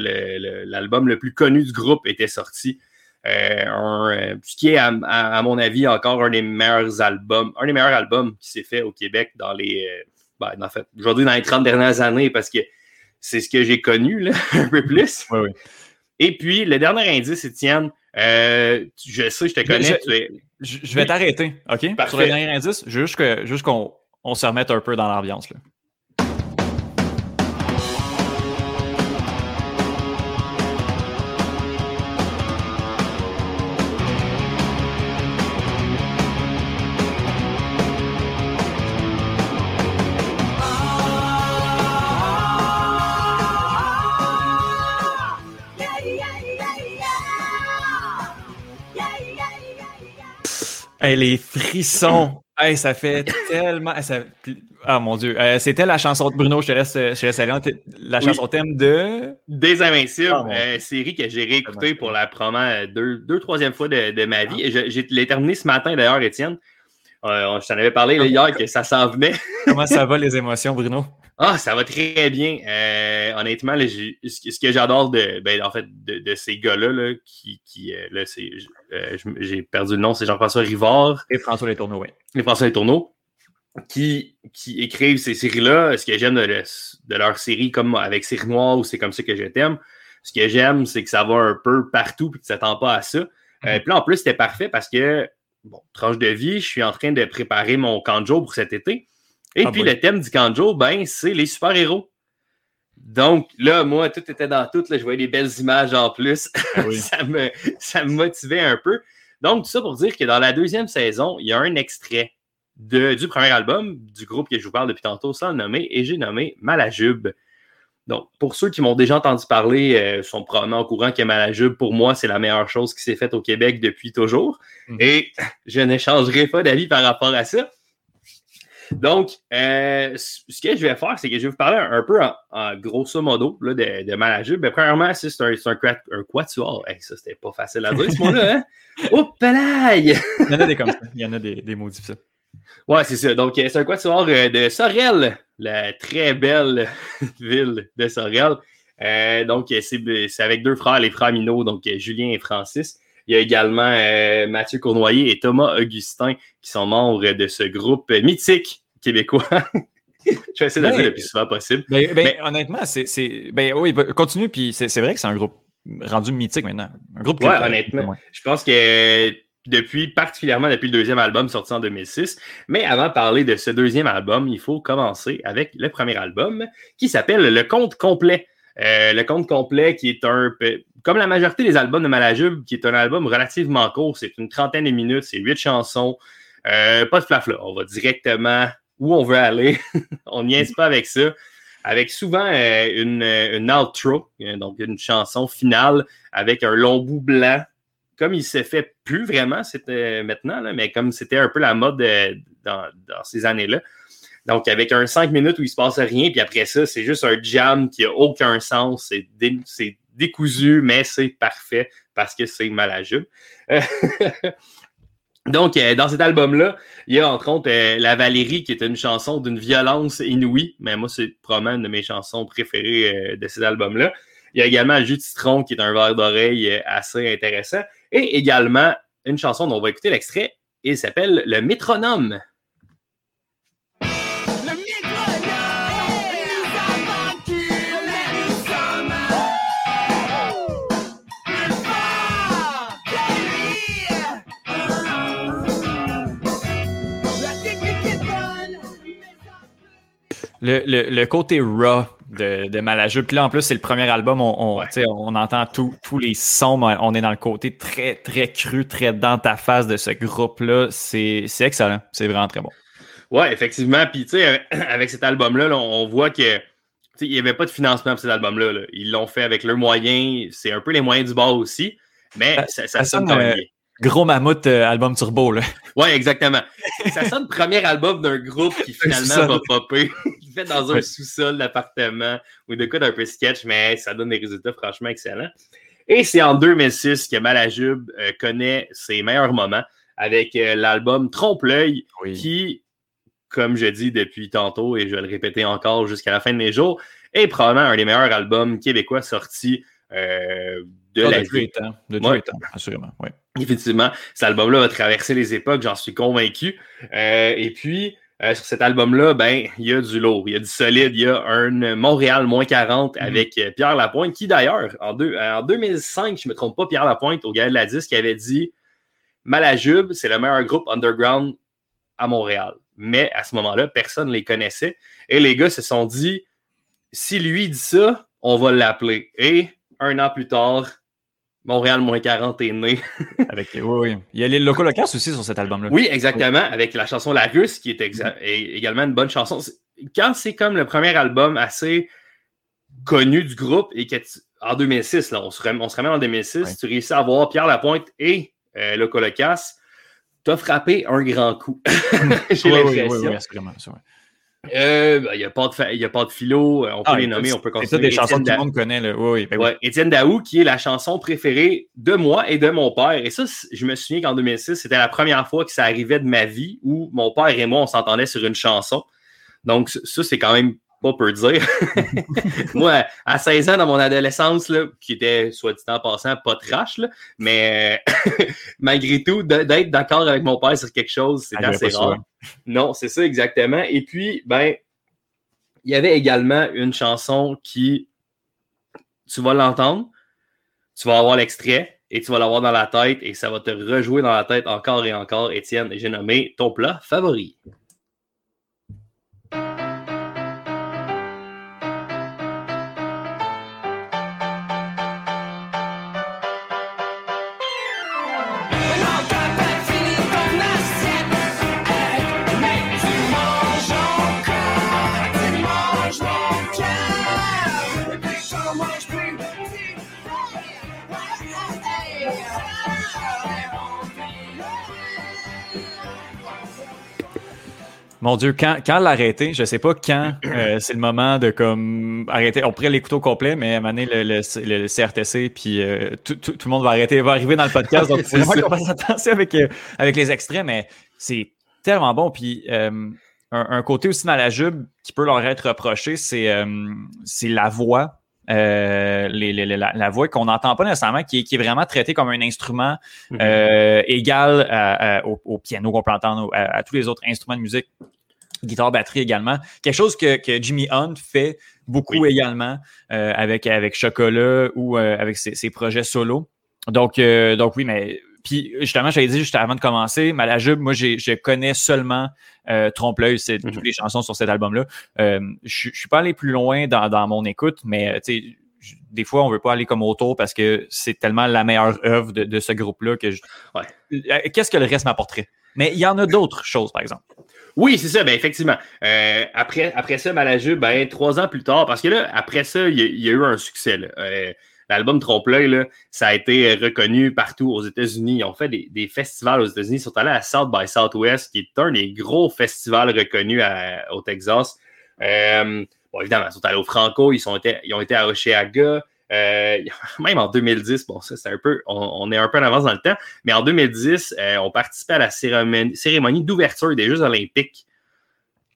Speaker 5: l'album le, plus connu du groupe était sorti. Euh, euh, ce qui est, à, mon avis, encore un des meilleurs albums, un des meilleurs albums qui s'est fait au Québec dans les. Euh, ben, en fait, aujourd'hui, dans les 30 dernières années, parce que c'est ce que j'ai connu, là, un peu plus.
Speaker 1: Oui, oui.
Speaker 5: Et puis, le dernier indice, Étienne, je sais, je te connais.
Speaker 1: Je, vais t'arrêter, OK? Sur le dernier indice, juste qu'on on se remette un peu dans l'ambiance. Hey, les frissons Hey, ça fait tellement. Ah mon Dieu. Euh, c'était la chanson de Bruno, je te laisse, je te laisse aller. La chanson thème de.
Speaker 5: Des Invincibles, ah, euh, série que j'ai réécoutée pour la première, deux, deux troisième fois de, ma vie. Ah. Je, l'ai terminée ce matin d'ailleurs, Étienne. Euh, je t'en avais parlé hier que ça s'en venait.
Speaker 1: Comment ça va les émotions, Bruno?
Speaker 5: Ah, ça va très bien. Euh, honnêtement, ce que j'adore de, ben, en fait, de, ces gars-là, qui, qui euh, là, c'est, euh, j'ai perdu le nom, c'est Jean-François Rivard.
Speaker 1: Et François Letourneau, oui.
Speaker 5: Et François Letourneau, qui, qui écrivent ces séries-là. Ce que j'aime de, de, leur série, comme avec Série Noire ou C'est comme ça que je t'aime, ce que j'aime, c'est que ça va un peu partout et que tu t'attends pas à ça. Mm-hmm. puis là, en plus, c'était parfait parce que, bon, tranche de vie, je suis en train de préparer mon camp pour cet été. Et
Speaker 1: Ah
Speaker 5: puis le thème du Kanjo, ben, c'est les super-héros. Donc là, moi, tout était dans tout. Là, je voyais des belles images en plus.
Speaker 1: Ah oui.
Speaker 5: ça, me, ça me motivait un peu. Donc, tout ça pour dire que dans la deuxième saison, il y a un extrait de, du premier album du groupe que je vous parle depuis tantôt, sans le nommer, et j'ai nommé Malajube. Donc, pour ceux qui m'ont déjà entendu parler, euh, sont probablement au courant que Malajube, pour moi, c'est la meilleure chose qui s'est faite au Québec depuis toujours.
Speaker 1: Mhm.
Speaker 5: Et je n'échangerai pas d'avis par rapport à ça. Donc, euh, ce que je vais faire, c'est que je vais vous parler un, un peu en, en grosso modo là, de, de Malajube. Ben, premièrement, c'est c'est un, un, un quatuor. Hey, ça, c'était pas facile à dire, ce mot-là. Hein? Oups, palaille!
Speaker 1: Il y en a des comme ça. Il y en a des, des maudits ça.
Speaker 5: Ouais, c'est ça. Donc, euh, c'est un quatuor euh, de Sorel, la très belle ville de Sorel. Euh, donc, c'est avec deux frères, les frères Minot, donc Julien et Francis. Il y a également euh, Mathieu Cournoyer et Thomas Augustin qui sont membres de ce groupe mythique québécois. Je vais essayer de le
Speaker 1: Ben,
Speaker 5: dire le plus souvent possible.
Speaker 1: Ben, ben,
Speaker 5: Mais-
Speaker 1: honnêtement, c'est. Ben oui, continue, puis c'est vrai que c'est un groupe rendu mythique maintenant. Un groupe
Speaker 5: Ouais, honnêtement.
Speaker 1: ouais.
Speaker 5: Je pense que depuis, particulièrement depuis le deuxième album sorti en 2006. Mais avant de parler de ce deuxième album, il faut commencer avec le premier album qui s'appelle Le Conte complet. Euh, le Conte complet qui est un peu, comme la majorité des albums de Malajube, qui est un album relativement court. C'est une trentaine de minutes, c'est huit chansons. Euh, pas de flafla. On va directement où on veut aller. on n'y pas avec ça. Avec souvent euh, une, une outro, euh, donc une chanson finale avec un long bout blanc comme il se fait plus vraiment maintenant, mais comme c'était un peu la mode dans, ces années-là. Donc, avec un 5 minutes où il ne se passe rien, puis après ça, c'est juste un jam qui n'a aucun sens. C'est décousu, mais c'est parfait parce que c'est malajube. Euh, Donc, euh, dans cet album-là, il y a entre autres euh, La Valérie, qui est une chanson d'une violence inouïe, mais moi, c'est probablement une de mes chansons préférées de cet album-là. Il y a également Le Jus citron, qui est un verre d'oreille assez intéressant. Et également une chanson dont on va écouter l'extrait. Il s'appelle Le Métronome.
Speaker 6: Le,
Speaker 1: le, le côté raw de, de Malajube. Puis là, en plus, c'est le premier album. On, on,
Speaker 5: Ouais.
Speaker 1: on entend tous les sons. mais On est dans le côté très, très cru, très dans ta face de ce groupe-là. C'est excellent. C'est vraiment très bon.
Speaker 5: Ouais, effectivement. Puis, tu sais, euh, avec cet album-là, là, on voit que il n'y avait pas de financement pour cet album-là. là. Ils l'ont fait avec leurs moyens. C'est un peu les moyens du bord aussi. Mais
Speaker 1: Ça-
Speaker 5: ça, sonne même
Speaker 1: euh. Gros mammouth euh, album turbo, là.
Speaker 5: Ouais, exactement. ça sonne premier album d'un groupe qui finalement va popper, qui fait dans un
Speaker 1: Ouais.
Speaker 5: sous-sol d'appartement ou de quoi d'un peu sketch, mais ça donne des résultats franchement excellents. Et c'est en 2006 que Malajube euh, connaît ses meilleurs moments avec euh, l'album Trompe-l'œil
Speaker 1: Oui.
Speaker 5: qui, comme je dis depuis tantôt et je vais le répéter encore jusqu'à la fin de mes jours, est probablement un des meilleurs albums québécois sortis euh, de
Speaker 1: Ah,
Speaker 5: la
Speaker 1: de
Speaker 5: vie.
Speaker 1: temps. De tous
Speaker 5: Ouais.
Speaker 1: les temps, assurément. Ouais.
Speaker 5: Effectivement, cet album-là va traverser les époques, j'en suis convaincu. Euh, et puis, euh, sur cet album-là, ben, il y a du lourd, il y a du solide, il y a un Montréal moins 40
Speaker 1: Mhm.
Speaker 5: avec euh, Pierre Lapointe, qui d'ailleurs, en 2005, je ne me trompe pas, Pierre Lapointe, au gars de la disque, avait dit Malajube, c'est le meilleur groupe underground à Montréal. Mais à ce moment-là, personne ne les connaissait. Et les gars se sont dit si lui dit ça, on va l'appeler. Et un an plus tard, Montréal moins 40 est né.
Speaker 1: Avec, oui, oui. Il y a les locaux aussi sur cet album-là.
Speaker 5: Oui, exactement, avec la chanson La Russe, qui est, également une bonne chanson. Quand c'est comme le premier album assez connu du groupe et que tu- en 2006, là, on, se remet, on se remet en 2006,
Speaker 1: Ouais.
Speaker 5: tu réussis à voir Pierre Lapointe et euh, le Colocas, t'as frappé un grand coup. J'ai
Speaker 1: Oui, oui,
Speaker 5: l'impression.
Speaker 1: oui,
Speaker 5: Euh, ben, Il n'y a, pas de y a pas de philo, euh, on peut
Speaker 1: Ah,
Speaker 5: les nommer, on peut
Speaker 1: C'est
Speaker 5: continuer.
Speaker 1: ça des chansons que tout le monde connaît. Là. Oui, oui, ben oui.
Speaker 5: Ouais, Étienne Daou, qui est la chanson préférée de moi et de mon père. Et ça, je me souviens qu'en 2006, c'était la première fois que ça arrivait de ma vie où mon père et moi, on s'entendait sur une chanson. Donc, ça, c'est quand même pas peu dire. moi, à 16 ans, dans mon adolescence, là, qui était, soit dit en passant, pas trash, là, mais malgré tout, d'être d'accord avec mon père sur quelque chose, c'est
Speaker 1: Arrive
Speaker 5: assez rare. Non, c'est ça exactement. Et puis, ben, il y avait également une chanson qui, tu vas l'entendre, tu vas avoir l'extrait et tu vas l'avoir dans la tête et ça va te rejouer dans la tête encore et encore. Étienne, j'ai nommé ton plat favori.
Speaker 1: Mon Dieu, quand, quand l'arrêter, je sais pas quand euh, c'est le moment de comme arrêter. On pourrait l'écouter au complet, mais à un moment donné, le, le, le CRTC, puis euh, tout, tout, tout le monde va arrêter, va arriver dans le podcast. Donc,
Speaker 5: C'est
Speaker 1: qu'on fasse attention avec, euh, avec les extraits, mais c'est tellement bon. Puis euh, un, un côté aussi dans la jube qui peut leur être reproché, c'est euh, c'est la voix. Euh, les- les- les- la, la voix qu'on n'entend pas nécessairement, qui est, qui est vraiment traitée comme un instrument
Speaker 5: Mhm.
Speaker 1: euh, égal à- à- au, au piano qu'on peut entendre, à, à tous les autres instruments de musique, guitare, batterie également. Quelque chose que, que Jimmy Hunt fait beaucoup également euh, avec, avec Chocolat ou euh, avec ses, ses projets solo. Donc, euh, donc oui, mais puis justement, j'avais dit juste avant de commencer, Malajube, moi, je connais seulement euh, Trompe-l'œil, c'est
Speaker 5: Mhm.
Speaker 1: toutes les chansons sur cet album-là. Euh, je suis pas allé plus loin dans, dans mon écoute, mais euh, des fois, on veut pas aller comme autour parce que c'est tellement la meilleure œuvre de, de ce groupe-là que je...
Speaker 5: Ouais.
Speaker 1: Euh, Qu'est-ce que le reste m'apporterait? Mais il y en a d'autres choses, par exemple.
Speaker 5: Oui, c'est ça, ben effectivement. Euh, après, après ça, Malajeu, ben trois ans plus tard, parce que là, après ça, il y, a- il y a eu un succès. là. Euh, L'album Trompe-l'œil, ça a été reconnu partout aux États-Unis. Ils ont fait des, des festivals aux États-Unis. Ils sont allés à South by Southwest, qui est un des gros festivals reconnus à- au Texas. Euh, bon, évidemment, ils sont allés au Franco, ils, sont été, ils ont été à Osheaga. Euh, même en 2010, bon, ça, c'est un peu, on, on est un peu en avance dans le temps, mais en 2010, euh, on participait à la cérémonie, cérémonie d'ouverture des Jeux Olympiques.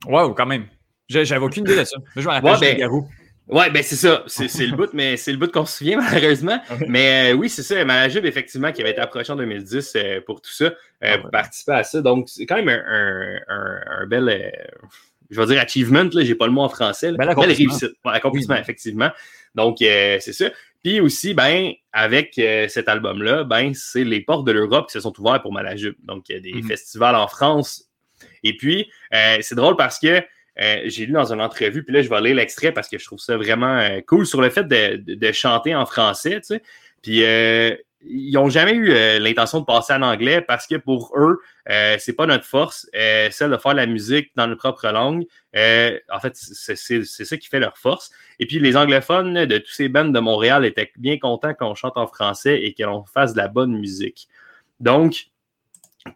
Speaker 1: Wow, quand même. J'avais aucune idée de ça. Je me rappelle
Speaker 5: Ouais, ben,
Speaker 1: Garou.
Speaker 5: Ouais, ben c'est ça. C'est c'est le bout, mais c'est le bout qu'on se souvient, malheureusement. Mais euh, oui, c'est ça. Malajub, effectivement, qui avait été approché en 2010 euh, pour tout ça, euh,
Speaker 1: Ah
Speaker 5: pour participer à ça. Donc, c'est quand même un, un, un, un bel, euh, je vais dire achievement, là, j'ai pas le mot en français. là.
Speaker 1: Bel
Speaker 5: Belle réussite. Ouais, accomplissement,
Speaker 1: Oui.
Speaker 5: effectivement. Donc, c'est ça. Puis aussi, ben, avec cet album-là, ben, c'est les portes de l'Europe qui se sont ouvertes pour Malajub. Donc, il y a des
Speaker 1: Mhm.
Speaker 5: festivals en France. Et puis, c'est drôle parce que euh, j'ai lu dans une entrevue, puis là, je vais lire l'extrait parce que je trouve ça vraiment euh, cool sur le fait de, de- chanter en français, tu sais. Puis, euh, ils n'ont jamais eu l'intention de passer en anglais parce que pour eux, c'est pas notre force, celle de faire la musique dans notre propre langue. En fait, c'est ça qui fait leur force. Et puis, les anglophones de tous ces bands de Montréal étaient bien contents qu'on chante en français et que l'on fasse de la bonne musique. Donc,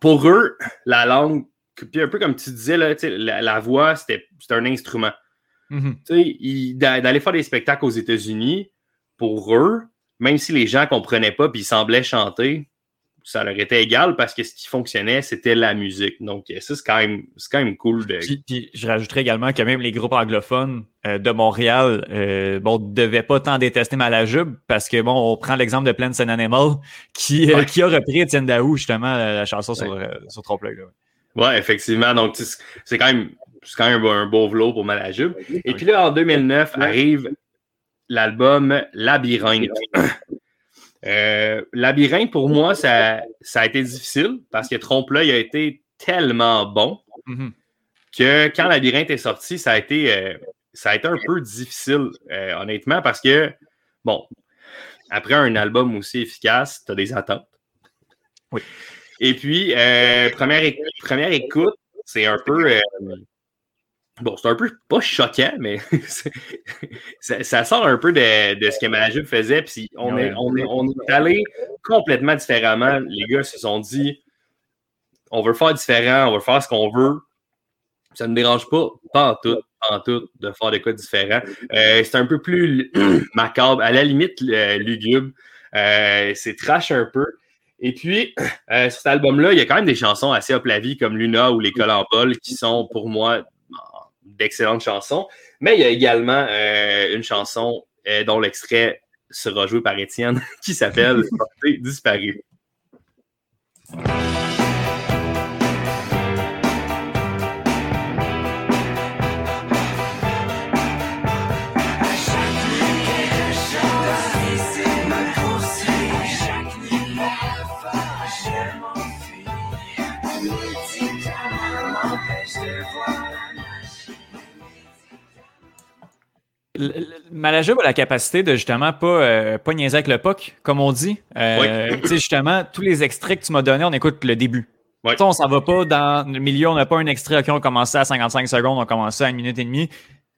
Speaker 5: pour eux, la langue, puis un peu comme tu disais, là, la, la voix, c'était un instrument.
Speaker 1: Mhm.
Speaker 5: D'aller faire des spectacles aux États-Unis, pour eux, même si les gens ne comprenaient pas puis ils semblaient chanter, ça leur était égal parce que ce qui fonctionnait, c'était la musique. Donc, ça, c'est quand même, quand même cool de.
Speaker 1: Puis, puis je rajouterais également que même les groupes anglophones euh, de Montréal, euh, bon, devaient pas tant détester Malajube parce que bon, on prend l'exemple de Plants and Animal qui, euh, qui a repris Étienne Daou, justement, la, chanson sur, euh, sur Trompe-l'œil. là.
Speaker 5: Ouais, effectivement. Donc, tu sais, c'est quand même, c'est quand même un beau vlot pour Malajub. Et puis là, en 2009, arrive l'album Labyrinthe. Euh, Labyrinthe, pour moi, ça, ça a été difficile parce que Trompe-l'œil a été tellement bon
Speaker 1: Mhm.
Speaker 5: que quand Labyrinthe est sorti, ça a été, euh, ça a été un peu difficile, euh, honnêtement, parce que, bon, après un album aussi efficace, tu as des attentes.
Speaker 1: Oui.
Speaker 5: Et puis, euh, première, éc- première écoute, c'est un peu. euh, bon, c'est un peu pas choquant, mais ça, ça sort un peu de, de ce que Malajub faisait. Puis on,
Speaker 1: Ouais.
Speaker 5: est, on, est, on est allé complètement différemment. Les gars se sont dit on veut faire différent, on veut faire ce qu'on veut. Ça ne me dérange pas, pas en tout, pas en tout, de faire des quoi différents. Euh, c'est un peu plus macabre, à la limite lugubre. C'est trash un peu. Et puis, euh, sur cet album-là, il y a quand même des chansons assez up la vie comme Luna ou Les bol qui sont pour moi d'excellentes chansons. Mais il y a également euh, une chanson euh, dont l'extrait sera joué par Étienne qui s'appelle Portée disparue.
Speaker 1: Malajub a la capacité de justement pas, euh, pas niaiser avec le POC, comme on dit. Euh, Tu sais, justement, tous les extraits que tu m'as donnés, on écoute le début. Sais, On s'en va pas dans le milieu, on n'a pas un extrait, OK, on commençait à 55 secondes, on commençait à une minute et demie.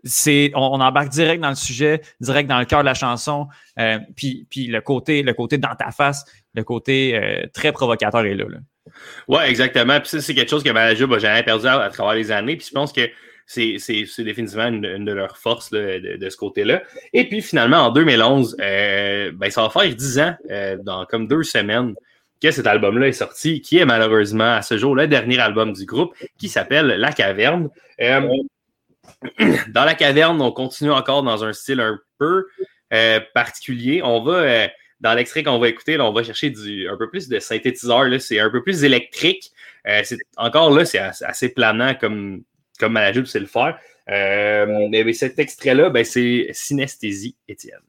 Speaker 1: C'est, on, on embarque direct dans le sujet, direct dans le cœur de la chanson. euh, puis, puis le côté, le côté dans ta face, le côté euh, très provocateur est là. là.
Speaker 5: Ouais, exactement. Puis ça, c'est quelque chose que Malajub n'a jamais perdu à, à travers les années. Puis je pense que c'est définitivement une, de leurs forces de, de ce côté-là. Et puis finalement, en 2011, euh, ben, ça va faire 10 ans, euh, dans comme deux semaines, que cet album-là est sorti, qui est malheureusement à ce jour le dernier album du groupe, qui s'appelle La Caverne. Euh, dans La Caverne, on continue encore dans un style un peu particulier. On va, dans l'extrait qu'on va écouter, on va chercher du, un peu plus de synthétiseur. C'est un peu plus électrique. Encore là, c'est assez planant comme, comme Malajub sait le faire. Euh, mais, mais cet extrait-là, ben, c'est Synesthésie, Étienne.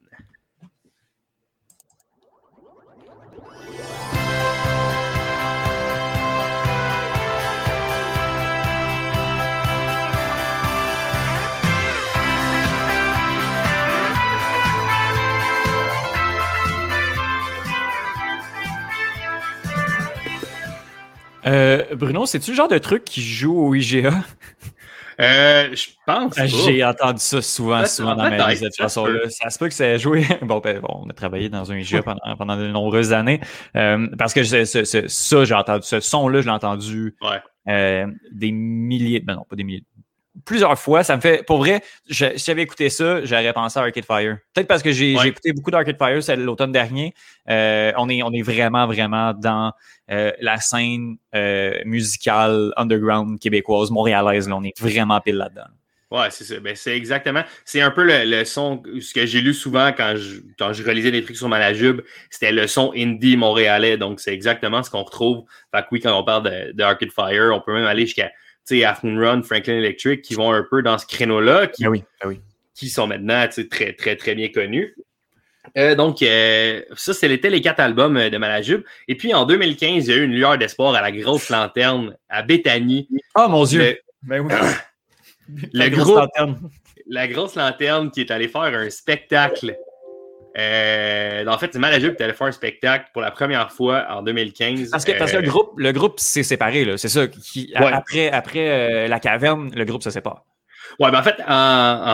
Speaker 1: Euh, Bruno, c'est-tu le genre de truc qui joue au IGA?
Speaker 5: Euh, je pense.
Speaker 1: Ah. J'ai entendu ça souvent, souvent dans ma vie, de cette
Speaker 5: ça se
Speaker 1: façon-là.
Speaker 5: peut.
Speaker 1: Ça se peut que ça ait joué. Bon, ben, bon, on a travaillé dans un IGA pendant, pendant de nombreuses années. Euh, parce que ce- ça, j'ai entendu, ce son-là, je l'ai entendu
Speaker 5: Ouais.
Speaker 1: euh, des milliers, ben non, pas des milliers, plusieurs fois. Ça me fait, pour vrai, je- si j'avais écouté ça, j'aurais pensé à Arcade Fire. Peut-être parce que j'ai
Speaker 5: Ouais.
Speaker 1: écouté beaucoup d'Arcade Fire, c'est l'automne dernier. Euh, on, est, on est vraiment, vraiment dans euh, la scène euh, musicale underground québécoise, montréalaise. Là, on est vraiment pile là-dedans.
Speaker 5: Ouais, c'est ça. Ben, c'est exactement. C'est un peu le, le son, ce que j'ai lu souvent quand je, quand je relisais des trucs sur Malajube, c'était le son indie montréalais. Donc, c'est exactement ce qu'on retrouve. Fait que oui, quand on parle de, de Arcade Fire, on peut même aller jusqu'à, tu sais, Half Moon Run, Franklin Electric, qui vont un peu dans ce créneau-là, qui,
Speaker 1: Ah oui, ah oui.
Speaker 5: qui sont maintenant très, très, très bien connus. Euh, donc, euh, ça, c'était les quatre albums euh, de Malajube. Et puis, en 2015, il y a eu une lueur d'espoir à la grosse lanterne à Béthanie.
Speaker 1: Oh mon Dieu!
Speaker 5: Le-
Speaker 1: Ben oui. La grosse
Speaker 5: groupe-
Speaker 1: lanterne.
Speaker 5: la grosse lanterne qui est allé faire un spectacle. Euh, en fait, c'est Malajub qui allé faire un spectacle pour la première fois en 2015.
Speaker 1: Parce que, parce que
Speaker 5: Euh,
Speaker 1: le groupe, le groupe s'est séparé, là. C'est ça. Qui,
Speaker 5: Ouais.
Speaker 1: Après, après euh, la caverne, le groupe se sépare.
Speaker 5: Ouais, ben en fait, en,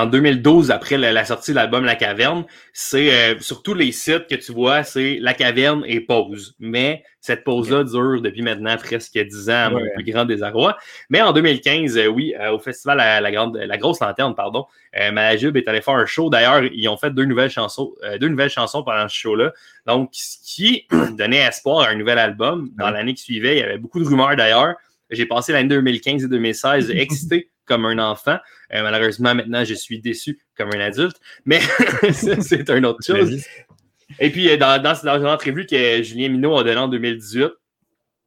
Speaker 5: en 2012, après la, la sortie de l'album La Caverne, c'est euh, sur tous les sites que tu vois, c'est La Caverne et pause. Mais cette pause-là dure depuis maintenant presque 10 ans, à mon
Speaker 1: Ouais.
Speaker 5: plus grand désarroi. Mais en 2015, euh, oui, euh, au festival la, la grande, la grosse lanterne, pardon, euh, Malajub est allé faire un show. D'ailleurs, ils ont fait deux nouvelles chansons, euh, deux nouvelles chansons pendant ce show-là. Donc, ce qui donnait espoir à un nouvel album. Dans
Speaker 1: Ouais.
Speaker 5: l'année qui suivait, il y avait beaucoup de rumeurs d'ailleurs. J'ai passé l'année 2015 et 2016 excité comme un enfant. Euh, malheureusement, maintenant, je suis déçu comme un adulte. Mais c'est une autre chose. Et puis, euh, dans, dans, dans une entrevue que Julien Minot a donnée en 2018,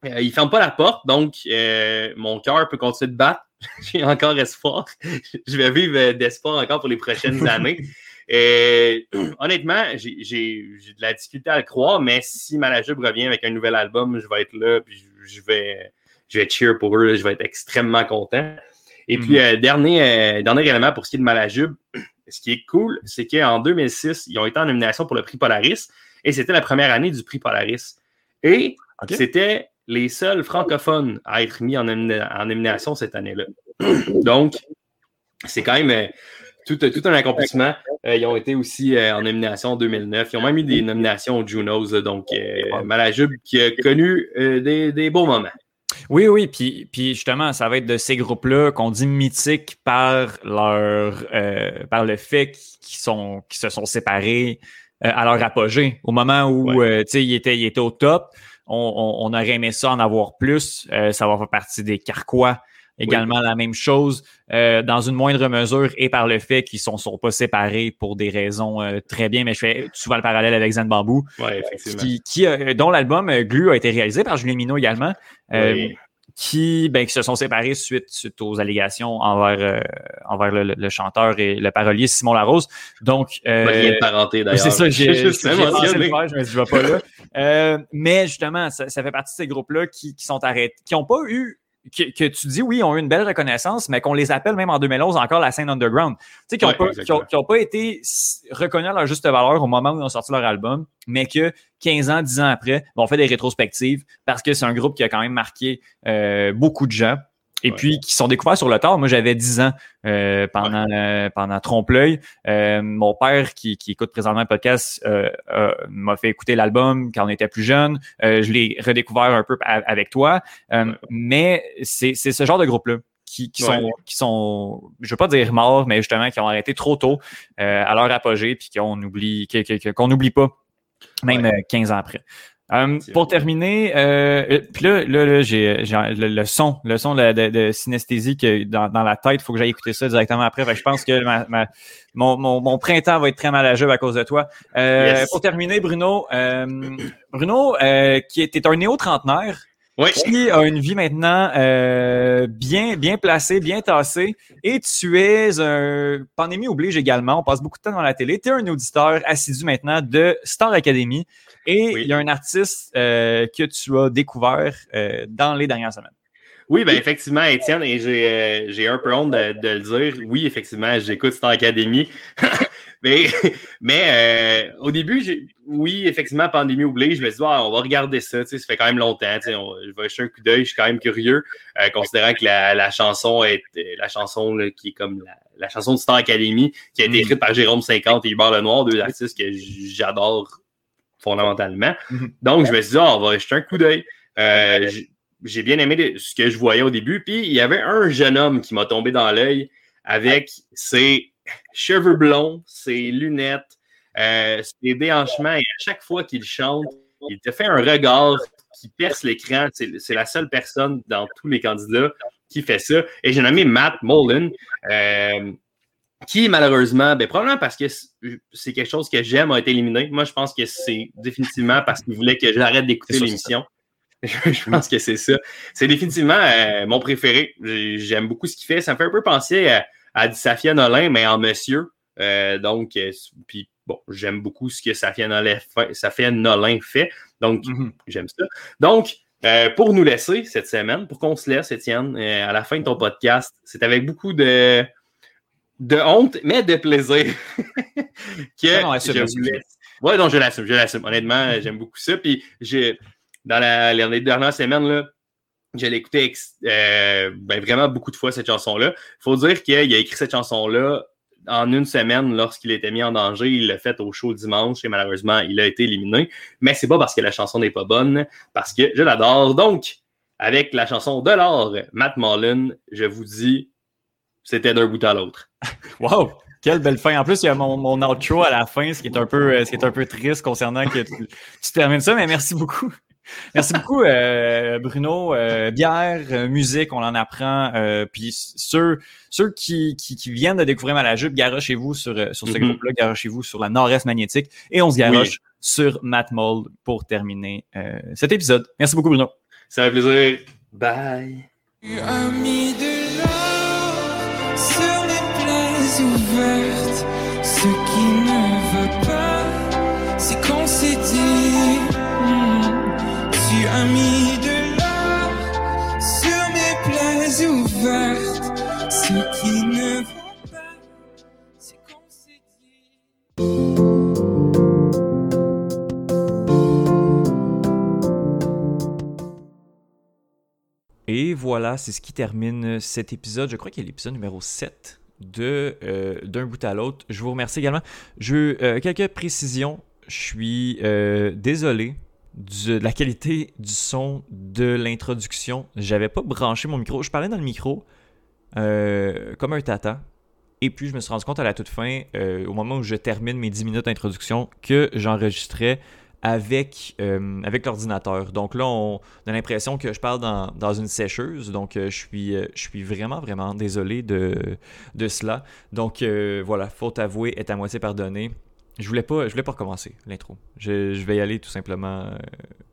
Speaker 5: euh, il ne ferme pas la porte, donc euh, mon cœur peut continuer de battre. J'ai encore espoir. Je vais vivre d'espoir encore pour les prochaines années. Et, honnêtement, j'ai de la difficulté à le croire, mais si Malajub revient avec un nouvel album, je vais être là, puis je, je vais, je vais cheer pour eux, je vais être extrêmement content. Et puis, euh, dernier, euh, dernier élément pour ce qui est de Malajub, ce qui est cool, c'est qu'en 2006, ils ont été en nomination pour le prix Polaris et c'était la première année du prix Polaris. Et c'était les seuls francophones à être mis en, nomina- en nomination cette année-là. Donc, c'est quand même euh, tout, tout un accomplissement. Euh, ils ont été aussi euh, en nomination en 2009. Ils ont même eu des nominations aux Junos. donc, euh, Malajub qui a connu des, des beaux moments.
Speaker 1: Oui, oui, puis, puis justement, ça va être de ces groupes-là qu'on dit mythiques par leur euh, par le fait qu'ils sont qu'ils se sont séparés euh, à leur apogée. Au moment où euh, tu sais, ils étaient, ils étaient au top, on, on, on aurait aimé ça en avoir plus. Euh, ça va faire partie des Carquois. Également la même chose, euh, dans une moindre mesure, et par le fait qu'ils ne sont, sont pas séparés pour des raisons euh, très bien, mais je fais souvent le parallèle avec Zen
Speaker 5: Oui, effectivement.
Speaker 1: qui, qui, euh, dont l'album euh, Glu a été réalisé par Julien Minot également. Euh,
Speaker 5: Oui.
Speaker 1: qui, ben, qui se sont séparés suite, suite aux allégations envers, euh, envers le, le- le chanteur et le parolier Simon Larose. Donc, euh,
Speaker 5: Pas de parenté d'ailleurs.
Speaker 1: c'est ça, j'ai pensé le
Speaker 5: mentionné.
Speaker 1: faire, je me suis dit, je vais pas là. Euh, mais justement, ça, ça fait partie de ces groupes-là qui, qui sont arrêtés, qui n'ont pas eu, que, que tu dis, oui, ont eu une belle reconnaissance, mais qu'on les appelle même en 2011 encore la scène underground. Tu sais, qui n'ont
Speaker 5: Ouais,
Speaker 1: pas, qui
Speaker 5: exactement.
Speaker 1: ont- qui ont pas été reconnus à leur juste valeur au moment où ils ont sorti leur album, mais que 15 ans, 10 ans après, on fait des rétrospectives parce que c'est un groupe qui a quand même marqué euh, beaucoup de gens. Et
Speaker 5: Ouais.
Speaker 1: puis qui sont découverts sur le tard. Moi, j'avais 10 ans euh, pendant, euh, pendant Trompe-l'œil. Euh, mon père, qui, qui écoute présentement le podcast, euh, euh, m'a fait écouter l'album quand on était plus jeune. Euh, je l'ai redécouvert un peu avec toi. Euh,
Speaker 5: Ouais.
Speaker 1: Mais c'est c'est ce genre de groupe-là qui, qui, sont, qui sont, je veux pas dire morts, mais justement qui ont arrêté trop tôt euh, à leur apogée, puis qu'on oublie, qu'on n'oublie pas, même
Speaker 5: Ouais.
Speaker 1: euh, 15 ans après. Euh, pour terminer, euh, euh, puis là, là, là, j'ai le, le son, le son de, de, de synesthésie que dans, dans la tête, il faut que j'aille écouter ça directement après. Fait que je pense que ma, ma- mon, mon, mon printemps va être très mal à à cause de toi. Euh,
Speaker 5: Yes.
Speaker 1: Pour terminer, Bruno, euh, Bruno, euh, qui était un néo-trentenaire,
Speaker 5: Oui.
Speaker 1: qui a une vie maintenant euh, bien, bien placée, bien tassée, et tu es un pandémie oblige également. On passe beaucoup de temps dans la télé. Tu es un auditeur assidu maintenant de Star Academy, et
Speaker 5: Oui.
Speaker 1: il y a un artiste euh, que tu as découvert euh, dans les dernières semaines.
Speaker 5: Oui, ben effectivement, Étienne, et j'ai euh, un peu honte de, de le dire. Oui, effectivement, j'écoute Star Academy. mais mais au début, oui, effectivement, pandémie oblige, je me suis dit, Ah, on va regarder ça. Ça fait quand même longtemps. on- je vais jeter un coup d'œil, je suis quand même curieux, considérant que la, la chanson est la chanson là, qui est comme la, la chanson de Star Academy, qui a été
Speaker 1: Mhm.
Speaker 5: écrite par Jérôme 50 et Hubert Lenoir, deux artistes que j'adore fondamentalement.
Speaker 1: Mhm.
Speaker 5: Donc, je me suis dit, Ah, on va jeter un coup d'œil. Euh, j'ai bien aimé ce que je voyais au début. Puis il y avait un jeune homme qui m'a tombé dans l'œil avec ses cheveux blonds, ses lunettes, euh, ses déhanchements. Et à chaque fois qu'il chante, il te fait un regard qui perce l'écran. C'est c'est la seule personne dans tous les candidats qui fait ça. Et j'ai nommé Matt Mullen. euh, qui malheureusement, ben, probablement parce que c'est quelque chose que j'aime a été éliminé. Moi, je pense que c'est définitivement parce qu'il voulait que j'arrête d'écouter l'émission. je pense que c'est ça. C'est définitivement euh, mon préféré. J'ai- J'aime beaucoup ce qu'il fait. Ça me fait un peu penser à, à Safia Nolin, mais en monsieur. Euh, donc, euh, puis bon, j'aime beaucoup ce que Safia Nolin fait. Safia Nolin fait. Donc,
Speaker 1: Mhm.
Speaker 5: j'aime ça. Donc, euh, pour nous laisser cette semaine, pour qu'on se laisse, Étienne, euh, à la fin de ton podcast, c'est avec beaucoup de, de honte, mais de plaisir que
Speaker 1: non, assume,
Speaker 5: je. Ouais, non, je l'assume, je l'assume. Honnêtement, j'aime beaucoup ça. Puis, j'ai, dans la, les dernières semaines, là, je l'ai écouté euh, ben, vraiment beaucoup de fois, cette chanson-là. Il faut dire qu'il a écrit cette chanson-là en une semaine lorsqu'il était mis en danger. Il l'a fait au show dimanche et malheureusement, il a été éliminé. Mais c'est pas parce que la chanson n'est pas bonne, parce que je l'adore. Donc, avec la chanson de l'or, Matt Mullen, je vous dis, c'était d'un bout à l'autre.
Speaker 1: Wow! Quelle belle fin. En plus, il y a mon, mon outro à la fin, ce qui est un peu, ce qui est un peu triste concernant que tu, tu termines ça, mais merci beaucoup. Merci beaucoup, euh, Bruno. Euh, bière, euh, musique, on en apprend. Euh, puis ceux, ceux qui, qui, qui viennent de découvrir Malajup, garochez-vous sur, sur ce
Speaker 5: Mhm.
Speaker 1: groupe-là, garochez-vous sur la Nord-Est magnétique. Et on se garoche sur Matt Mold pour terminer euh, cet épisode. Merci beaucoup, Bruno.
Speaker 5: Ça fait plaisir. Bye.
Speaker 7: Ami de Ce qui ne va pas, c'est qu'on s'est dit. hmm, Tu as mis de l'or sur mes plages ouvertes. Ce qui ne va pas, c'est qu'on s'est dit.
Speaker 8: Et voilà, c'est ce qui termine cet épisode. Je crois qu'il est l'épisode numéro 7 euh, D'un bout à l'autre. Je vous remercie également. Je, euh, quelques précisions. Je suis euh, désolé de la qualité du son de l'introduction. J'avais pas branché mon micro. Je parlais dans le micro comme un tata. Et puis, je me suis rendu compte à la toute fin, au moment où je termine mes 10 minutes d'introduction, que j'enregistrais avec, euh, avec l'ordinateur. Donc là, on a l'impression que je parle dans, dans une sécheuse. Donc, euh, je, suis, euh, je suis vraiment, vraiment désolé de, de cela. Donc, voilà, faute avouée est à moitié pardonnée. Je voulais pas, je voulais pas recommencer l'intro. Je, je vais y aller tout simplement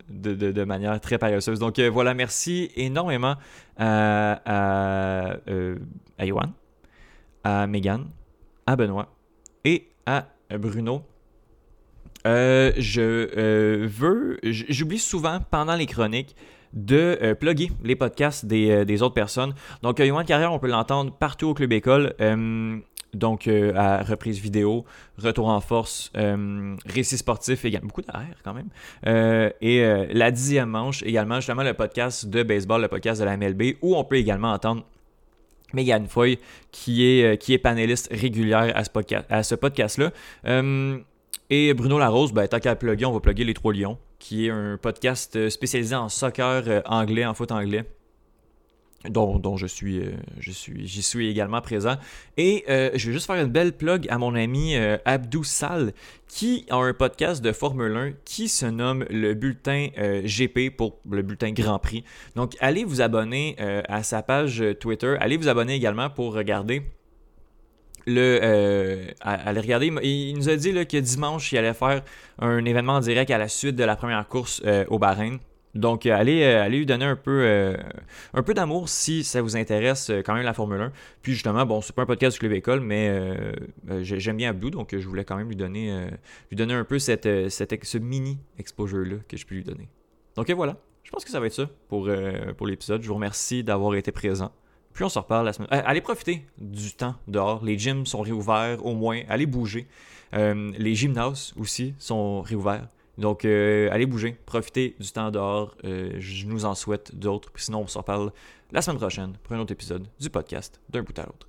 Speaker 8: de, de- manière très paresseuse. Donc voilà, merci énormément à, à, à à Megan, à Benoît et à Bruno. Euh, je euh, veux, j'oublie souvent pendant les chroniques de euh, plugger les podcasts des, autres personnes. Donc, Yoann Carrière, on peut l'entendre partout au Club École.
Speaker 1: Donc à reprise vidéo, retour en force, récit sportif, également beaucoup d'air quand même. Et la dixième manche, également justement le podcast de baseball, le podcast de la MLB, où on peut également entendre Megan Foy, qui est, qui est panéliste régulière à ce, podcast-là. Euh, et Bruno Larose, ben, tant qu'à plugger, on va plugger Les Trois Lions, qui est un podcast euh, spécialisé en soccer euh, anglais, en foot anglais. Dont, dont je suis, euh, je suis, j'y suis également présent. Et je vais juste faire une belle plug à mon ami Abdou Sal, qui a un podcast de Formule 1 qui se nomme le bulletin GP pour le bulletin Grand Prix. Donc, allez vous abonner à sa page Twitter. Allez vous abonner également pour regarder euh, regarder. Il, nous a dit là, que dimanche, il allait faire un événement en direct à la suite de la première course euh, au Bahreïn. Donc, euh, allez, allez lui donner un peu, un peu d'amour si ça vous intéresse quand même la Formule 1. Puis justement, bon, c'est pas un podcast du Club École, mais j'ai- j'aime bien Abdou, donc je voulais quand même lui donner, lui donner un peu cette, cette ce mini exposure-là que je peux lui donner. Donc euh, voilà, je pense que ça va être ça pour, pour l'épisode. Je vous remercie d'avoir été présent. Puis on se reparle la semaine. Euh, allez profiter du temps dehors. Les gyms sont réouverts au moins. Allez bouger. Euh, les gymnases aussi sont réouverts. Donc euh, allez bouger. Profitez du temps dehors. Je nous en souhaite d'autres. Puis sinon on se reparle la semaine prochaine pour un autre épisode du podcast d'un bout à l'autre.